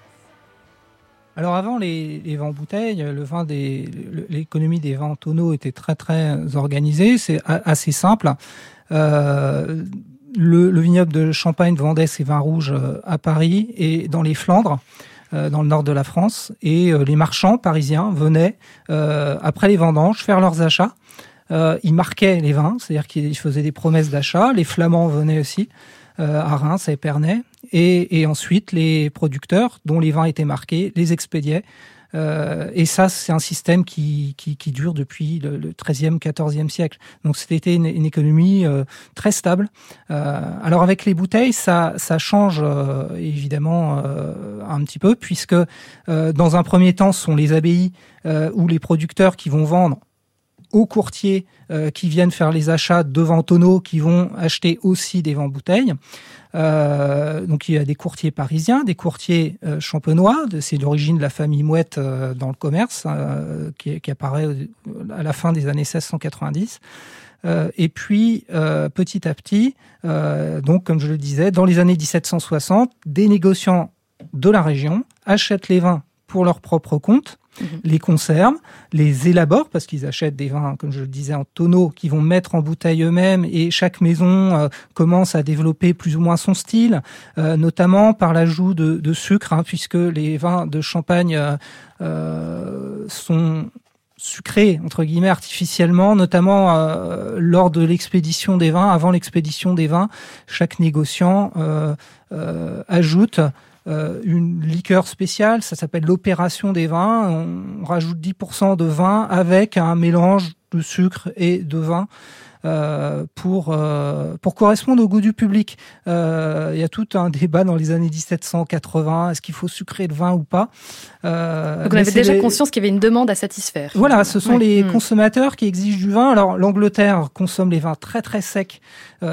alors avant les, les vins bouteilles, le vin des, l'économie des vins tonneaux était très très organisée. C'est assez simple. Euh, le, le, vignoble de Champagne vendait ses vins rouges euh, à Paris et dans les Flandres, euh, dans le nord de la France, et les marchands parisiens venaient après les vendanges faire leurs achats. ils marquaient les vins, c'est-à-dire qu'ils faisaient des promesses d'achat. Les Flamands venaient aussi à Reims, à Épernay, et, et, ensuite, les producteurs, dont les vins étaient marqués, les expédiaient. Euh, et ça, c'est un système qui, dure depuis le, le 13e, 14e siècle. Donc, c'était une, une, économie euh, très stable. Euh, alors, avec les bouteilles, ça, ça change euh, évidemment euh, un petit peu, puisque euh, dans un premier temps, ce sont les abbayes ou les producteurs qui vont vendre aux courtiers qui viennent faire les achats devant tonneaux, qui vont acheter aussi des vins bouteilles. Euh, donc il y a des courtiers parisiens, des courtiers euh, champenois, c'est l'origine de la famille Mouette euh, dans le commerce, euh, qui, qui, apparaît à la fin des années 1690. et puis petit à petit, donc comme je le disais, dans les années 1760, des négociants de la région achètent les vins pour leur propre compte Mhm. les conservent, les élaborent parce qu'ils achètent des vins, comme je le disais, en tonneaux qu'ils vont mettre en bouteille eux-mêmes et chaque maison euh, commence à développer plus ou moins son style, euh, notamment par l'ajout de, sucre, hein, puisque les vins de champagne euh, sont sucrés entre guillemets artificiellement, notamment lors de l'expédition des vins. Avant l'expédition des vins, chaque négociant ajoute une liqueur spéciale, ça s'appelle l'opération des vins. On rajoute 10% de vin avec un mélange de sucre et de vin. Euh, pour euh, pour correspondre au goût du public. Euh, il y a tout un débat dans les années 1780. Est-ce qu'il faut sucrer le vin ou pas? Donc on avait déjà conscience qu'il y avait une demande à satisfaire. Voilà, ce sont les hmm. consommateurs qui exigent du vin. Alors l'Angleterre consomme les vins très très secs,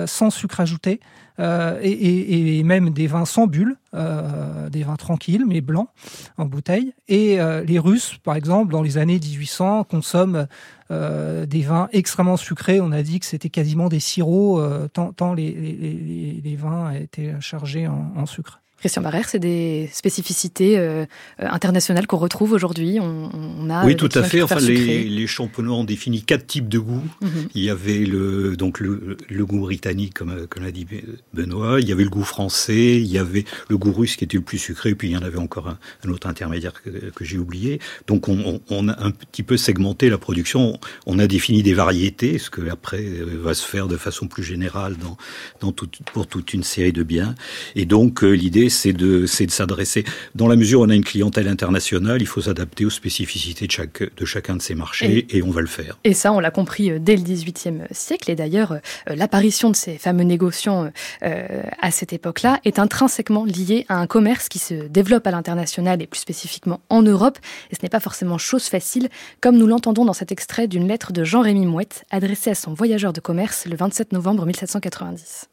sans sucre ajouté. Euh, et, et, même des vins sans bulles, euh, des vins tranquilles mais blancs en bouteille. Et euh, les Russes, par exemple, dans les années 1800, consomment des vins extrêmement sucrés. On a dit que c'était quasiment des sirops, tant, tant les, vins étaient chargés en sucre. Christian Barrère, c'est des spécificités euh, internationales qu'on retrouve aujourd'hui. On, a oui, tout à fait. Enfin, les, les championnats ont défini quatre types de goûts. Mhm. Il y avait le donc le, le goût britannique, comme, comme l'a dit Benoît. Il y avait le goût français. Il y avait le goût russe qui était le plus sucré. Puis il y en avait encore un, un autre intermédiaire que, que j'ai oublié. Donc on, on, a un petit peu segmenté la production. On a défini des variétés, ce que après euh, va se faire de façon plus générale dans, dans tout, pour toute une série de biens. Et donc euh, l'idée c'est de, s'adresser. Dans la mesure où on a une clientèle internationale, il faut s'adapter aux spécificités de, chaque, de chacun de ces marchés et, on va le faire. Et ça, on l'a compris euh, dès le XVIIIe siècle. Et d'ailleurs, euh, l'apparition de ces fameux négociants euh, à cette époque-là est intrinsèquement liée à un commerce qui se développe à l'international et plus spécifiquement en Europe. Et ce n'est pas forcément chose facile, comme nous l'entendons dans cet extrait d'une lettre de Jean-Rémy Mouette adressée à son voyageur de commerce le 27 novembre 1790.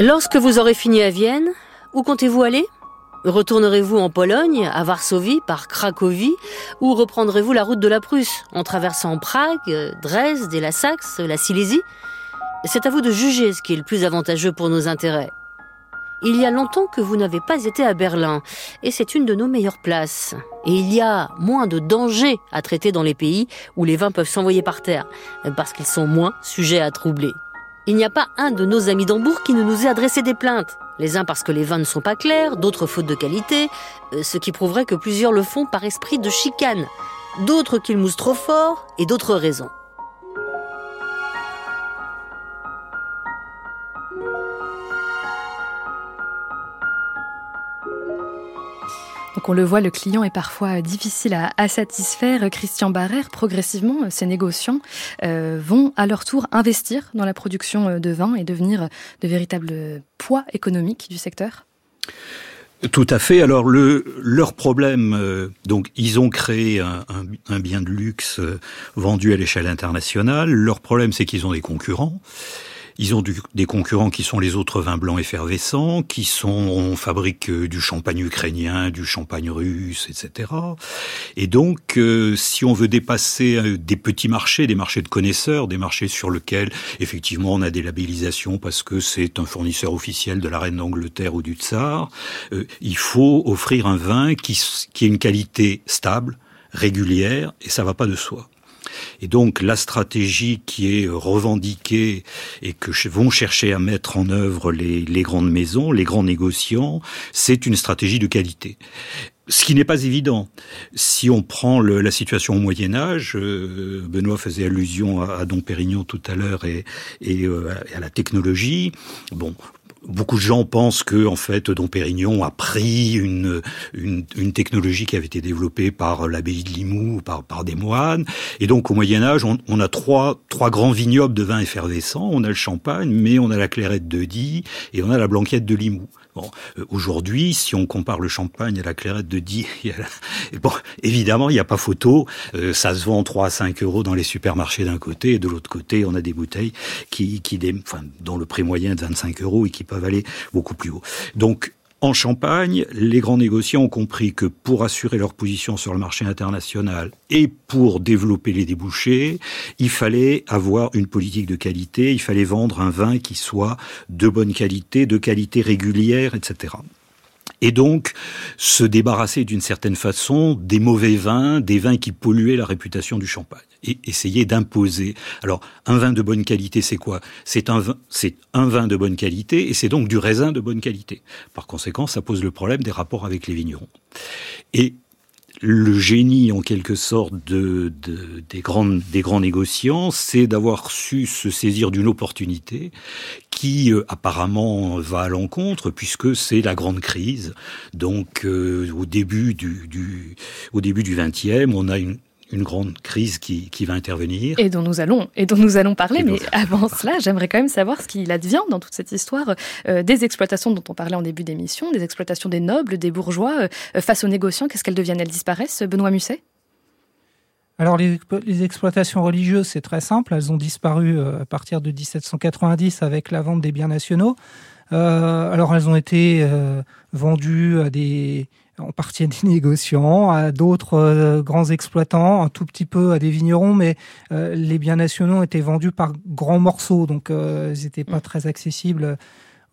Lorsque vous aurez fini à Vienne, où comptez-vous aller? Retournerez-vous en Pologne, à Varsovie, par Cracovie, ou reprendrez-vous la route de la Prusse, en traversant Prague, Dresde et la Saxe, la Silésie? C'est à vous de juger ce qui est le plus avantageux pour nos intérêts. Il y a longtemps que vous n'avez pas été à Berlin, et c'est une de nos meilleures places. Et il y a moins de dangers à traiter dans les pays où les vins peuvent s'envoyer par terre, parce qu'ils sont moins sujets à troubler. Il n'y a pas un de nos amis d'Hambourg qui ne nous ait adressé des plaintes. Les uns parce que les vins ne sont pas clairs, d'autres faute de qualité, euh, ce qui prouverait que plusieurs le font par esprit de chicane, d'autres qu'ils moussent trop fort et d'autres raisons. On le voit, le client est parfois difficile à, satisfaire. Christian Barrère, progressivement, ces négociants euh, vont à leur tour investir dans la production euh, de vin et devenir de véritables poids économiques du secteur tout à fait. Alors le leur problème, euh, donc ils ont créé un bien de luxe vendu à l'échelle internationale. Leur problème, c'est qu'ils ont des concurrents. Ils ont des concurrents qui sont les autres vins blancs effervescents, qui sont on fabrique euh, du champagne ukrainien, du champagne russe, etc. Et donc, euh, si on veut dépasser euh, des petits marchés, des marchés de connaisseurs, des marchés sur lesquels effectivement on a des labellisations parce que c'est un fournisseur officiel de la reine d'Angleterre ou du tsar, il faut offrir un vin qui, qui ait une qualité stable, régulière, et ça va pas de soi. Et donc la stratégie qui est revendiquée et que vont chercher à mettre en œuvre les, grandes maisons, les grands négociants, c'est une stratégie de qualité. Ce qui n'est pas évident. Si on prend la situation au Moyen Âge, euh, Benoît faisait allusion à, Dom Pérignon tout à l'heure et, et euh, à la technologie. Bon, beaucoup de gens pensent que en fait Dom Pérignon a pris une, une, une technologie qui avait été développée par l'abbaye de Limoux, par, par des moines. Et donc au Moyen Âge, on, on, a trois, trois grands vignobles de vin effervescent. On a le champagne, mais on a la clairette de Die et on a la blanquette de Limoux. Bon, euh, aujourd'hui, si on compare le champagne à la clairette de Die, bon, évidemment, il n'y a pas photo. Euh, ça se vend 3 à 5 euros dans les supermarchés d'un côté, et de l'autre côté, on a des bouteilles qui, qui enfin, dont le prix moyen est de 25 euros et qui peuvent aller beaucoup plus haut. Donc, en Champagne, les grands négociants ont compris que pour assurer leur position sur le marché international et pour développer les débouchés, il fallait avoir une politique de qualité, il fallait vendre un vin qui soit de bonne qualité, de qualité régulière, etc. Et donc se débarrasser d'une certaine façon des mauvais vins, des vins qui polluaient la réputation du champagne et essayer d'imposer. Alors, un vin de bonne qualité, c'est quoi? C'est un un vin de bonne qualité et c'est donc du raisin de bonne qualité. Par conséquent, ça pose le problème des rapports avec les vignerons. Et le génie, en quelque sorte, de, des, grandes, des grands négociants, c'est d'avoir su se saisir d'une opportunité qui euh, apparemment va à l'encontre, puisque c'est la grande crise. Donc, euh, au début du, du, au début du 20e, on a une, une grande crise qui, qui, va intervenir. Et dont nous allons, et dont nous allons parler. Mais avant cela, j'aimerais quand même savoir ce qu'il advient dans toute cette histoire euh, des exploitations dont on parlait en début d'émission, des exploitations des nobles, des bourgeois, euh, face aux négociants. Qu'est-ce qu'elles deviennent? Elles disparaissent, Benoît Musset? Alors les, les, exploitations religieuses, c'est très simple, elles ont disparu euh, à partir de 1790 avec la vente des biens nationaux. Euh, alors elles ont été euh, vendues à des, en partie à des négociants, à d'autres euh, grands exploitants, un tout petit peu à des vignerons, mais euh, les biens nationaux étaient vendus par grands morceaux, donc euh, ils n'étaient pas mm. très accessibles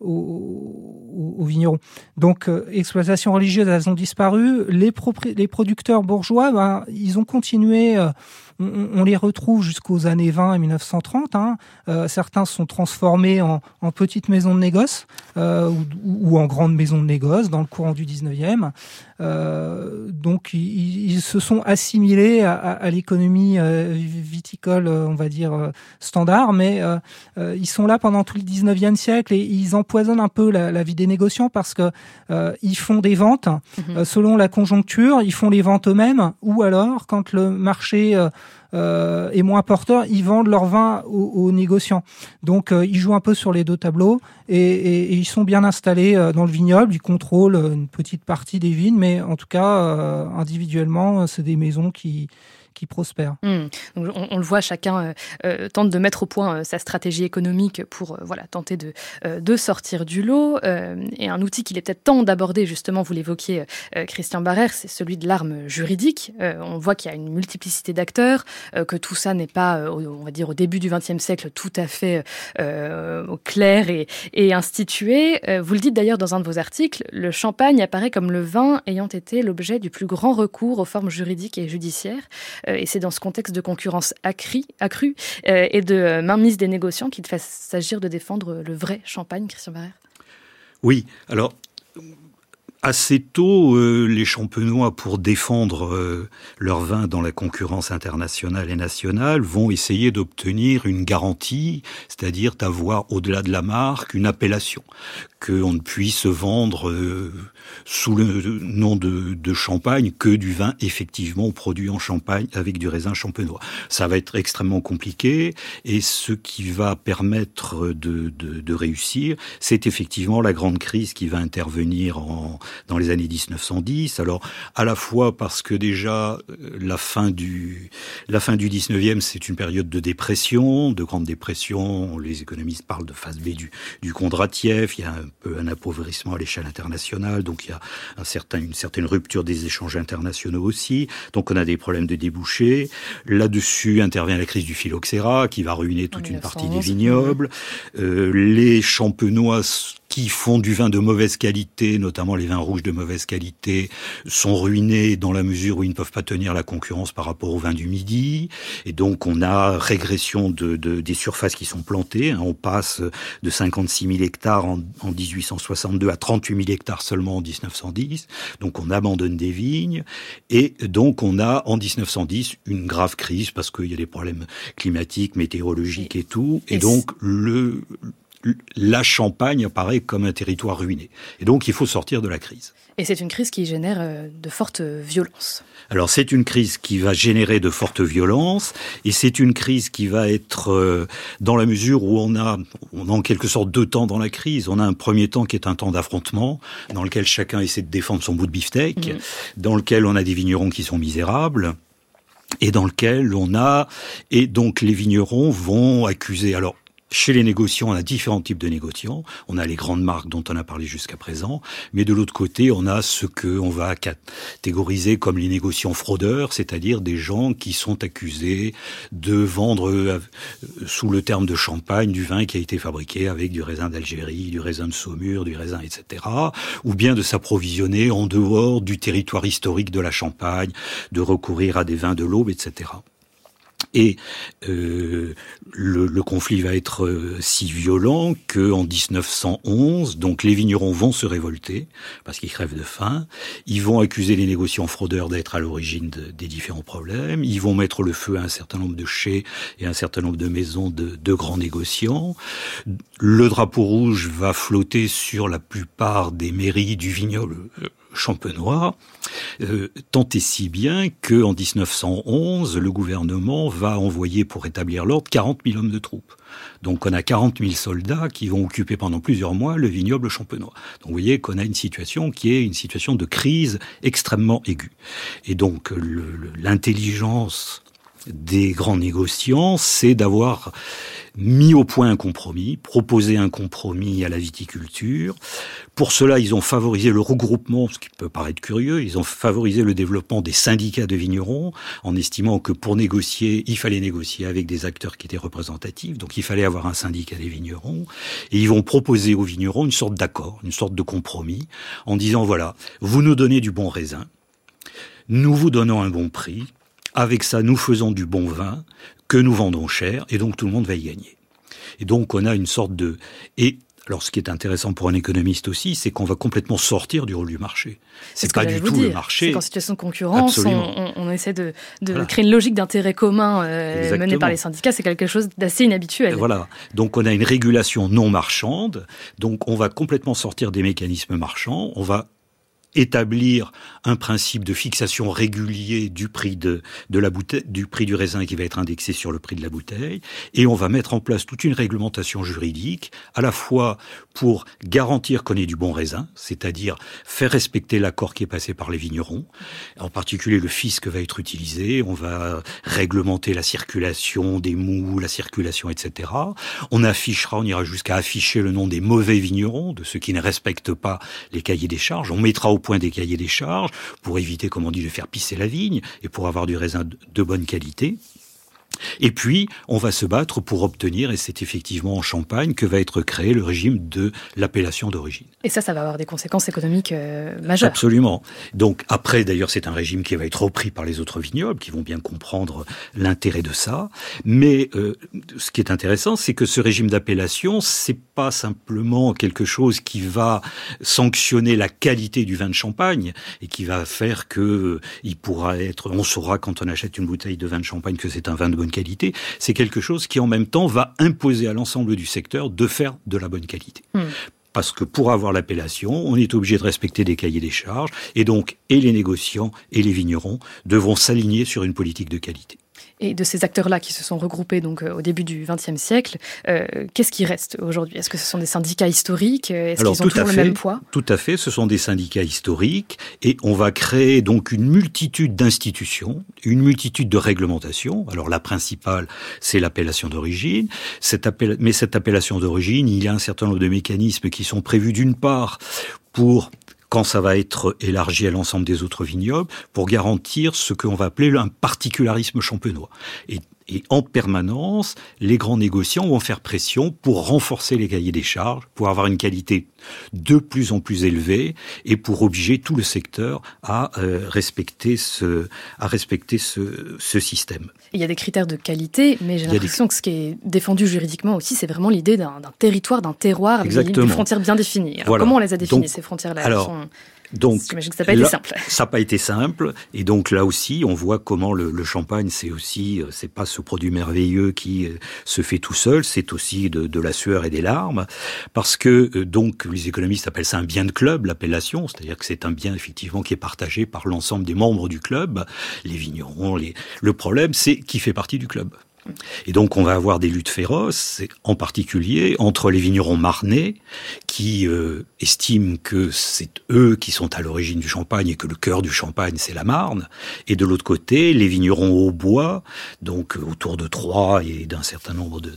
aux, aux, vignerons. Donc, exploitation religieuse, elles ont disparu. Les, les producteurs bourgeois, ben, ils ont continué on, les retrouve jusqu'aux années 20 et 1930. Hein. Euh, certains sont transformés en, petites maisons de négoce euh, ou, en grandes maisons de négoce dans le courant du 19e. Euh, donc ils, se sont assimilés à, l'économie viticole, on va dire, standard, mais ils sont là pendant tout le 19e siècle et ils empoisonnent un peu la, vie des négociants parce que ils font des ventes mhm. selon la conjoncture, ils font les ventes eux-mêmes ou alors quand le marché euh, et moins porteurs, ils vendent leur vin aux, négociants. Donc euh, ils jouent un peu sur les deux tableaux et, ils sont bien installés euh, dans le vignoble. Ils contrôlent une petite partie des vignes, mais en tout cas individuellement, c'est des maisons qui qui. Hmm. on, le voit, chacun euh, euh, tente de mettre au point euh, sa stratégie économique pour voilà tenter de, de sortir du lot. et un outil qu'il est peut-être temps d'aborder, justement, vous l'évoquiez, Christian Barrère, c'est celui de l'arme juridique. on voit qu'il y a une multiplicité d'acteurs, que tout ça n'est pas, on va dire, au début du XXe siècle, tout à fait clair et institué. vous le dites d'ailleurs dans un de vos articles, le champagne apparaît comme le vin ayant été l'objet du plus grand recours aux formes juridiques et judiciaires. Euh, et c'est dans ce contexte de concurrence accrue, euh, et de mainmise des négociants qu'il fait s'agir de défendre le vrai champagne, Christian Barrère. Oui, alors assez tôt, euh, les champenois, pour défendre leur vin dans la concurrence internationale et nationale, vont essayer d'obtenir une garantie, c'est-à-dire d'avoir au-delà de la marque une appellation qu'on ne puisse vendre euh, sous le nom de, champagne que du vin effectivement produit en Champagne avec du raisin champenois. Ça va être extrêmement compliqué et ce qui va permettre de, réussir, c'est effectivement la grande crise qui va intervenir en, dans les années 1910. Alors à la fois parce que déjà euh, la fin du la fin du 19e, c'est une période de dépression, de grande dépression. Les économistes parlent de phase B du, du Kondratiev. Peu un appauvrissement à l'échelle internationale, donc il y a un certain, une certaine rupture des échanges internationaux aussi. Donc on a des problèmes de débouchés. Là-dessus intervient la crise du phylloxéra qui va ruiner toute une partie des vignobles. Euh, les champenois qui font du vin de mauvaise qualité, notamment les vins rouges de mauvaise qualité, sont ruinés dans la mesure où ils ne peuvent pas tenir la concurrence par rapport aux vins du Midi. Et donc on a régression de, de des surfaces qui sont plantées. Hein. On passe de 56 000 hectares en, en 1862 à 38 000 hectares seulement en 1910. Donc on abandonne des vignes. Et donc on a en 1910 une grave crise parce qu'il y a des problèmes climatiques, météorologiques et tout. Et, et donc le la Champagne apparaît comme un territoire ruiné. Et donc il faut sortir de la crise. Et c'est une crise qui génère euh, de fortes violences. Alors c'est une crise qui va générer de fortes violences et c'est une crise qui va être euh, dans la mesure où on a, on a en quelque sorte deux temps dans la crise. On a un premier temps qui est un temps d'affrontement dans lequel chacun essaie de défendre son bout de beefsteak, mmh. dans lequel on a des vignerons qui sont misérables et dans lequel on a et donc les vignerons vont accuser alors chez les négociants, on a différents types de négociants. On a les grandes marques dont on a parlé jusqu'à présent, mais de l'autre côté, on a ce que on va catégoriser comme les négociants fraudeurs, c'est-à-dire des gens qui sont accusés de vendre euh, sous le terme de champagne du vin qui a été fabriqué avec du raisin d'Algérie, du raisin de Saumur, du raisin, etc., ou bien de s'approvisionner en dehors du territoire historique de la Champagne, de recourir à des vins de l'Aube, etc. Et euh, le, conflit va être euh, si violent que en 1911, donc les vignerons vont se révolter parce qu'ils crèvent de faim. Ils vont accuser les négociants fraudeurs d'être à l'origine de, des différents problèmes. Ils vont mettre le feu à un certain nombre de chais et un certain nombre de maisons de, de grands négociants. Le drapeau rouge va flotter sur la plupart des mairies du vignoble champenois, euh, tant si bien que en 1911, le gouvernement va envoyer pour établir l'ordre 40 000 hommes de troupes. Donc on a 40 000 soldats qui vont occuper pendant plusieurs mois le vignoble champenois. Donc vous voyez qu'on a une situation qui est une situation de crise extrêmement aiguë. Et donc l'intelligence des grands négociants, c'est d'avoir mis au point un compromis, proposé un compromis à la viticulture. Pour cela, ils ont favorisé le regroupement, ce qui peut paraître curieux, ils ont favorisé le développement des syndicats de vignerons, en estimant que pour négocier, il fallait négocier avec des acteurs qui étaient représentatifs, donc il fallait avoir un syndicat des vignerons, et ils vont proposer aux vignerons une sorte d'accord, une sorte de compromis, en disant, voilà, vous nous donnez du bon raisin, nous vous donnons un bon prix, avec ça, nous faisons du bon vin que nous vendons cher, et donc tout le monde va y gagner. Et donc on a une sorte de... Et alors, ce qui est intéressant pour un économiste aussi, c'est qu'on va complètement sortir du rôle du marché. C'est pas du tout dire. le marché. C'est qu'en situation de concurrence, on, on, essaie de, de voilà. créer une logique d'intérêt commun euh, menée par les syndicats. C'est quelque chose d'assez inhabituel. Voilà. Donc, on a une régulation non marchande. Donc, on va complètement sortir des mécanismes marchands. On va établir un principe de fixation régulier du prix de, de la bouteille, du prix du raisin qui va être indexé sur le prix de la bouteille, et on va mettre en place toute une réglementation juridique, à la fois pour garantir qu'on ait du bon raisin, c'est-à-dire faire respecter l'accord qui est passé par les vignerons. En particulier, le fisc va être utilisé, on va réglementer la circulation des mous, la circulation, etc. On affichera, on ira jusqu'à afficher le nom des mauvais vignerons, de ceux qui ne respectent pas les cahiers des charges. On mettra point des cahiers des charges pour éviter, comme on dit, de faire pisser la vigne et pour avoir du raisin de bonne qualité. Et puis, on va se battre pour obtenir, et c'est effectivement en Champagne que va être créé le régime de l'appellation d'origine. Et ça, ça va avoir des conséquences économiques euh, majeures. Absolument. Donc après, d'ailleurs, c'est un régime qui va être repris par les autres vignobles, qui vont bien comprendre l'intérêt de ça. Mais euh, ce qui est intéressant, c'est que ce régime d'appellation, c'est pas simplement quelque chose qui va sanctionner la qualité du vin de Champagne et qui va faire que euh, il pourra être, on saura quand on achète une bouteille de vin de Champagne que c'est un vin de bonne qualité, c'est quelque chose qui en même temps va imposer à l'ensemble du secteur de faire de la bonne qualité. Hmm. Parce que pour avoir l'appellation, on est obligé de respecter des cahiers des charges, et donc et les négociants et les vignerons devront s'aligner sur une politique de qualité. Et de ces acteurs-là qui se sont regroupés donc euh, au début du XXe siècle, euh, qu'est-ce qui reste aujourd'hui? Est-ce que ce sont des syndicats historiques? Est-ce qu'ils ont toujours fait, le même poids? Tout à fait, ce sont des syndicats historiques et on va créer donc une multitude d'institutions, une multitude de réglementations. Alors la principale, c'est l'appellation d'origine. Cette appel... Mais cette appellation d'origine, il y a un certain nombre de mécanismes qui sont prévus d'une part pour quand ça va être élargi à l'ensemble des autres vignobles, pour garantir ce qu'on va appeler un particularisme champenois. Et en permanence, les grands négociants vont faire pression pour renforcer les cahiers des charges, pour avoir une qualité de plus en plus élevée et pour obliger tout le secteur à euh, respecter ce, à respecter ce, ce système. Il y a des critères de qualité, mais j'ai l'impression des... que ce qui est défendu juridiquement aussi, c'est vraiment l'idée d'un territoire, d'un terroir, avec des frontières bien définies. Alors, voilà. Comment on les a définies, ces frontières-là? Sont... Donc, J'imagine que ça n'a pas été simple. (laughs) Ça n'a pas été simple. Et donc là aussi, on voit comment le, le champagne, c'est aussi, euh, c'est pas ce produit merveilleux qui euh, se fait tout seul, c'est aussi de, de, la sueur et des larmes. Parce que, euh, donc, les économistes appellent ça un bien de club, l'appellation. C'est-à-dire que c'est un bien, effectivement, qui est partagé par l'ensemble des membres du club, les vignerons, les... le problème, c'est qui fait partie du club. Et donc on va avoir des luttes féroces, en particulier entre les vignerons marnais, qui euh, estiment que c'est eux qui sont à l'origine du champagne et que le cœur du champagne c'est la Marne, et de l'autre côté les vignerons au bois, donc autour de Troyes et d'un certain nombre de,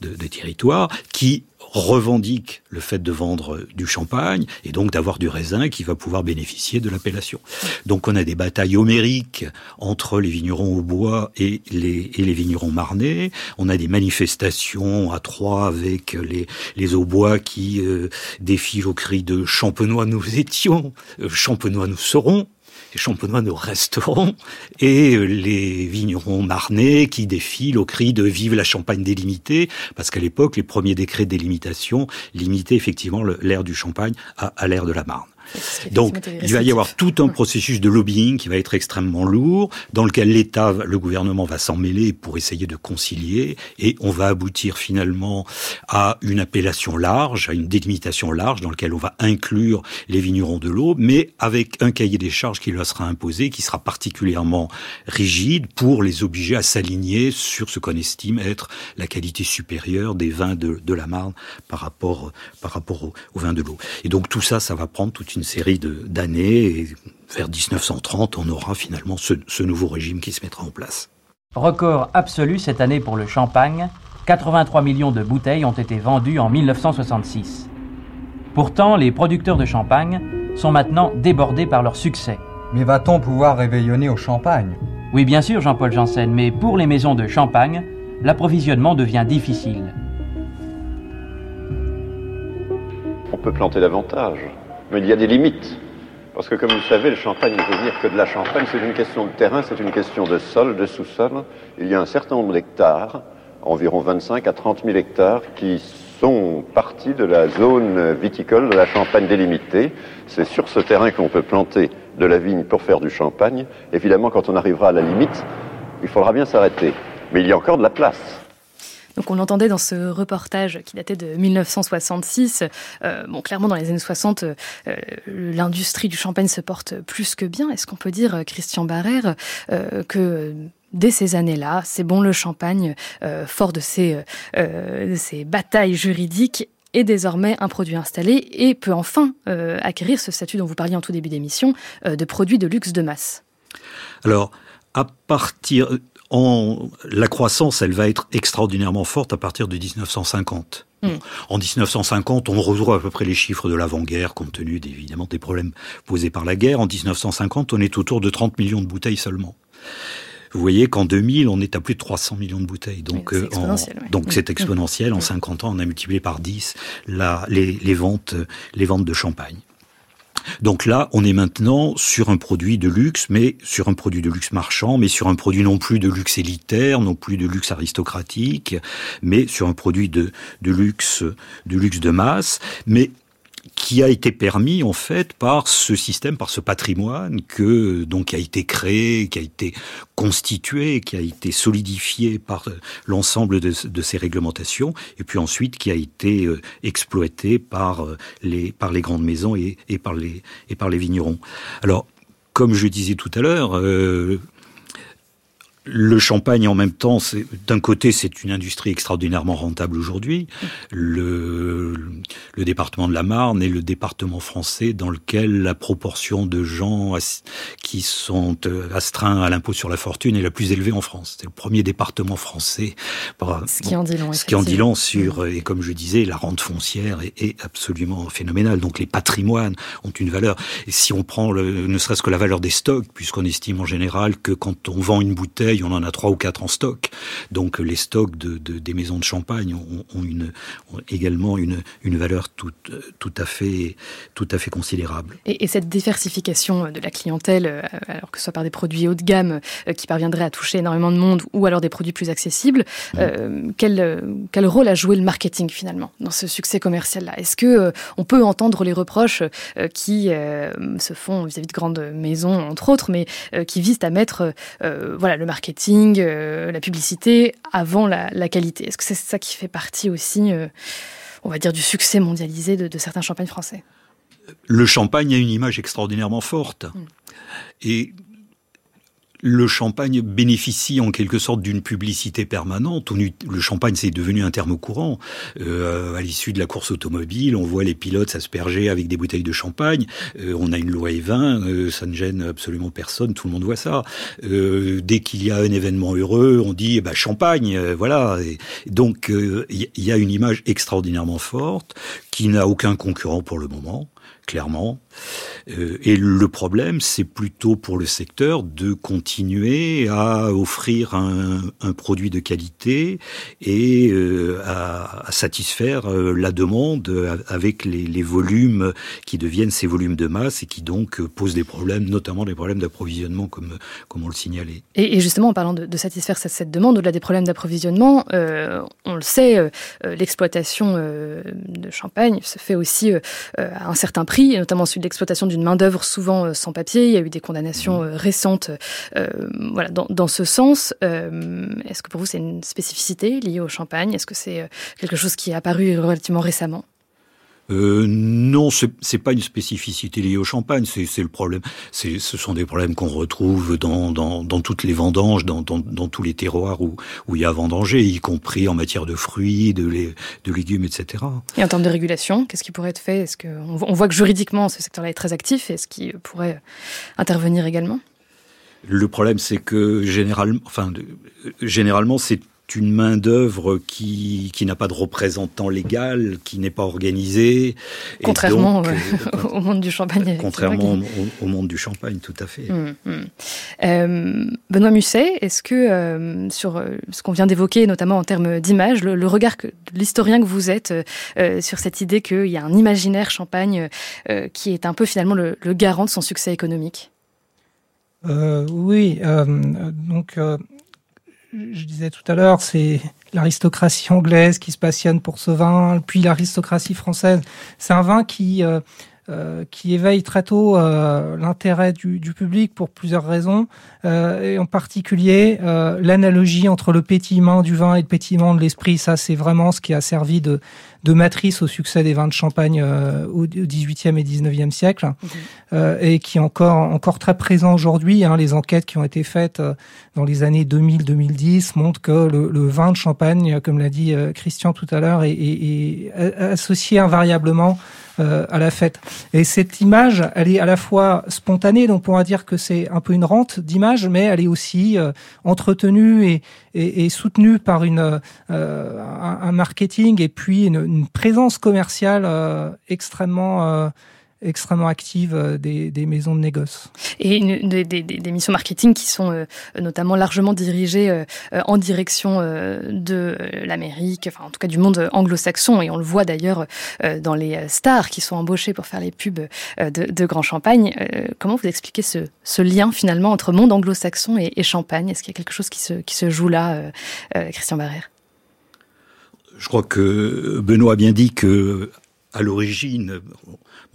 de, territoires, qui revendique le fait de vendre du champagne et donc d'avoir du raisin qui va pouvoir bénéficier de l'appellation. Donc on a des batailles homériques entre les vignerons au bois et les, et les vignerons marnais. On a des manifestations à Troyes avec les, les au bois qui euh, défilent au cri de Champenois nous étions, euh, Champenois nous serons les champenois nous resteront, et les vignerons marnais qui défilent au cri de Vive la Champagne délimitée, parce qu'à l'époque, les premiers décrets de délimitation limitaient effectivement l'air du Champagne à, à de la Marne. Donc, il va y avoir tout un processus de lobbying qui va être extrêmement lourd, dans lequel l'État, le gouvernement va s'en mêler pour essayer de concilier, et on va aboutir finalement à une appellation large, à une délimitation large, dans lequel on va inclure les vignerons de l'eau, mais avec un cahier des charges qui leur sera imposé, qui sera particulièrement rigide pour les obliger à s'aligner sur ce qu'on estime être la qualité supérieure des vins de, de la Marne par rapport, par rapport au, au vin de l'eau. Et donc tout ça, ça va prendre toute une une série d'années et vers 1930, on aura finalement ce, ce nouveau régime qui se mettra en place. Record absolu cette année pour le champagne, 83 millions de bouteilles ont été vendues en 1966. Pourtant, les producteurs de champagne sont maintenant débordés par leur succès. Mais va-t-on pouvoir réveillonner au champagne? Oui, bien sûr, Jean-Paul Janssen, mais pour les maisons de champagne, l'approvisionnement devient difficile. On peut planter davantage. Mais il y a des limites. Parce que, comme vous le savez, le champagne ne peut venir que de la champagne. C'est une question de terrain, c'est une question de sol, de sous-sol. Il y a un certain nombre d'hectares, environ 25 à 30 000 hectares, qui sont partis de la zone viticole de la Champagne délimitée. C'est sur ce terrain que l'on peut planter de la vigne pour faire du champagne. Évidemment, quand on arrivera à la limite, il faudra bien s'arrêter. Mais il y a encore de la place. Donc on l'entendait dans ce reportage qui datait de 1966. Euh, bon, clairement, dans les années 60, euh, l'industrie du champagne se porte plus que bien. Est-ce qu'on peut dire, Christian Barrère, euh, que dès ces années-là, c'est bon le champagne, euh, fort de euh, ces batailles juridiques, est désormais un produit installé et peut enfin euh, acquérir ce statut dont vous parliez en tout début d'émission de produit de luxe de masse? Alors, à partir en, la croissance, elle va être extraordinairement forte à partir de 1950. Mmh. En 1950, on retrouve à peu près les chiffres de l'avant-guerre, compte tenu évidemment des problèmes posés par la guerre. En 1950, on est autour de 30 millions de bouteilles seulement. Vous voyez qu'en 2000, on est à plus de 300 millions de bouteilles. Donc, c'est exponentiel. En, donc oui. c'est exponentiel. En 50 ans, on a multiplié par 10 la, les, les, ventes, les ventes de champagne. Donc là, on est maintenant sur un produit de luxe, mais sur un produit de luxe marchand, mais sur un produit non plus de luxe élitaire, non plus de luxe aristocratique, mais sur un produit de, de luxe, de luxe de masse, mais qui a été permis en fait par ce système, par ce patrimoine que donc a été créé, qui a été constitué, qui a été solidifié par l'ensemble de, de, ces réglementations, et puis ensuite qui a été euh, exploité par euh, les par les grandes maisons et, et par les et par les vignerons. Alors comme je disais tout à l'heure. Euh, le champagne, en même temps, d'un côté, c'est une industrie extraordinairement rentable aujourd'hui. Le, le, département de la Marne est le département français dans lequel la proportion de gens qui sont euh, astreints à l'impôt sur la fortune est la plus élevée en France. C'est le premier département français. Ce qui en dit long. Ce qui en dit long sur, et comme je disais, la rente foncière est, est absolument phénoménale. Donc les patrimoines ont une valeur. Et si on prend le, ne serait-ce que la valeur des stocks, puisqu'on estime en général que quand on vend une bouteille, on en a trois ou quatre en stock. Donc les stocks de, de des maisons de champagne ont, ont, une, ont également une, une valeur tout, tout, à fait, tout à fait considérable. Et, et, cette diversification de la clientèle, alors que ce soit par des produits haut de gamme qui parviendraient à toucher énormément de monde ou alors des produits plus accessibles, euh, quel, quel rôle a joué le marketing finalement dans ce succès commercial-là? Est-ce que euh, on peut entendre les reproches euh, qui se font vis-à-vis -vis de grandes maisons entre autres, mais qui visent à mettre voilà le marketing marketing, euh, la publicité avant la, la qualité. Est-ce que c'est ça qui fait partie aussi, euh, on va dire, du succès mondialisé de, de, certains champagnes français? Le champagne a une image extraordinairement forte. Mm. Et le champagne bénéficie en quelque sorte d'une publicité permanente. Le champagne, c'est devenu un terme courant. Euh, à l'issue de la course automobile, on voit les pilotes s'asperger avec des bouteilles de champagne. Euh, on a une loi E20, euh, ça ne gêne absolument personne, tout le monde voit ça. Euh, dès qu'il y a un événement heureux, on dit bah, champagne, euh, voilà. Et donc il y a une image extraordinairement forte qui n'a aucun concurrent pour le moment clairement. Euh, et le problème, c'est plutôt pour le secteur de continuer à offrir un, produit de qualité et euh, à, satisfaire euh, la demande avec les, volumes qui deviennent ces volumes de masse et qui donc posent des problèmes, notamment des problèmes d'approvisionnement, comme, comme on le signalait. Et, justement, en parlant de, satisfaire cette, cette demande, au-delà des problèmes d'approvisionnement, on le sait, l'exploitation de champagne se fait aussi à un certain prix et notamment celui de l'exploitation d'une main-d'œuvre souvent euh, sans papier. Il y a eu des condamnations mmh. euh, récentes euh, voilà, dans, dans, ce sens. Est-ce que pour vous, c'est une spécificité liée au champagne? Est-ce que c'est quelque chose qui est apparu relativement récemment? Euh, non, c'est pas une spécificité liée au champagne. C'est le problème. Ce sont des problèmes qu'on retrouve dans, dans, dans, toutes les vendanges, dans, dans, dans, tous les terroirs où, où il y a vendanger, y compris en matière de fruits, de légumes, etc. Et en termes de régulation, qu'est-ce qui pourrait être fait? Est-ce que on voit que juridiquement ce secteur-là est très actif Est-ce qu'il pourrait intervenir également? Le problème, c'est que généralement, enfin, généralement, c'est une main d'œuvre qui, qui n'a pas de représentant légal, qui n'est pas organisée. Contrairement donc, euh, (laughs) au monde du champagne. Contrairement au, au, monde du champagne, tout à fait. Mmh, mmh. Euh, Benoît Musset, est-ce que euh, sur ce qu'on vient d'évoquer, notamment en termes d'image, le, le, regard de l'historien que vous êtes euh, sur cette idée qu'il y a un imaginaire champagne euh, qui est un peu finalement le, le, garant de son succès économique? Oui, donc je disais tout à l'heure, c'est l'aristocratie anglaise qui se passionne pour ce vin, puis l'aristocratie française. C'est un vin qui euh, euh, qui éveille très tôt euh, l'intérêt du, du, public pour plusieurs raisons, euh, et en particulier euh, l'analogie entre le pétillement du vin et le pétillement de l'esprit. Ça, c'est vraiment ce qui a servi de, de matrice au succès des vins de Champagne euh, au XVIIIe et XIXe siècle, mmh. et qui est encore, encore très présent aujourd'hui. Hein, les enquêtes qui ont été faites dans les années 2000-2010 montrent que le, le, vin de Champagne, comme l'a dit Christian tout à l'heure, est, est, est associé invariablement euh, à la fête. Et cette image, elle est à la fois spontanée, donc on pourra dire que c'est un peu une rente d'image, mais elle est aussi euh, entretenue et, et, soutenue par une, euh, un, marketing et puis une, présence commerciale extrêmement extrêmement active euh, des, des, maisons de négoce. Et une, des, des, des, missions marketing qui sont euh, notamment largement dirigées euh, en direction euh, de l'Amérique, enfin en tout cas du monde anglo-saxon, et on le voit d'ailleurs euh, dans les stars qui sont embauchées pour faire les pubs de, de Grand Champagne. comment vous expliquez ce, ce, lien finalement entre monde anglo-saxon et, et, Champagne? Est-ce qu'il y a quelque chose qui se, qui se joue là, Christian Barrère? Je crois que Benoît a bien dit que à l'origine,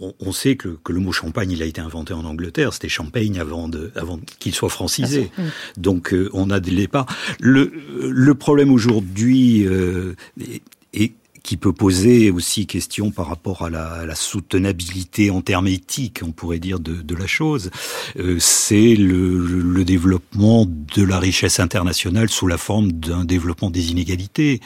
on, sait que, que, le mot champagne, il a été inventé en Angleterre. C'était champagne avant, de, avant qu'il soit francisé. Ah, Donc, euh, on a des pas. Le, le problème aujourd'hui euh, est, qui peut poser aussi question par rapport à la, à la, soutenabilité en termes éthiques, on pourrait dire, de, de la chose. Euh, c'est le, le, développement de la richesse internationale sous la forme d'un développement des inégalités.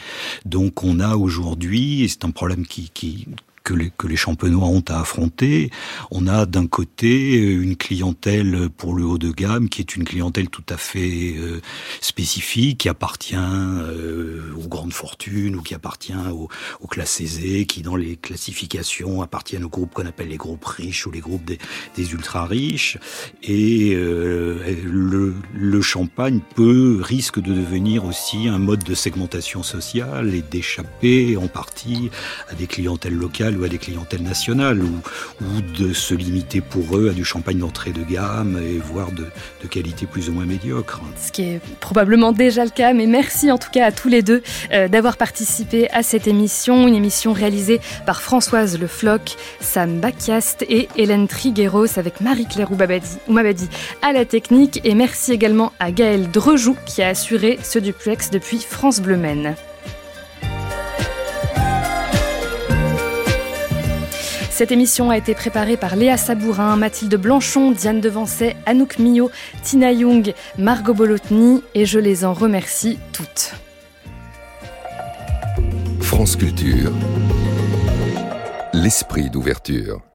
Donc on a aujourd'hui, et c'est un problème qui, qui, que les, champenois ont à affronter. On a d'un côté une clientèle pour le haut de gamme qui est une clientèle tout à fait euh, spécifique, qui appartient euh, aux grandes fortunes ou qui appartient aux, classes aisées, qui dans les classifications appartiennent aux groupes qu'on appelle les groupes riches ou les groupes des, ultra riches. Et euh, le, le champagne peut risque de devenir aussi un mode de segmentation sociale et d'échapper en partie à des clientèles locales à des clientèles nationales ou, de se limiter pour eux à du champagne d'entrée de gamme et voire de, de, qualité plus ou moins médiocre. Ce qui est probablement déjà le cas, mais merci en tout cas à tous les deux euh, d'avoir participé à cette émission, une émission réalisée par Françoise Le Floch, Sam Bakiast et Hélène Trigueros avec Marie-Claire Oumabadi à la technique et merci également à Gaël Drejou qui a assuré ce duplex depuis France Bleu Maine. Cette émission a été préparée par Léa Sabourin, Mathilde Blanchon, Diane Devancet, Anouk Millot, Tina Young, Margot Bolotny et je les en remercie toutes. France Culture. L'esprit d'ouverture.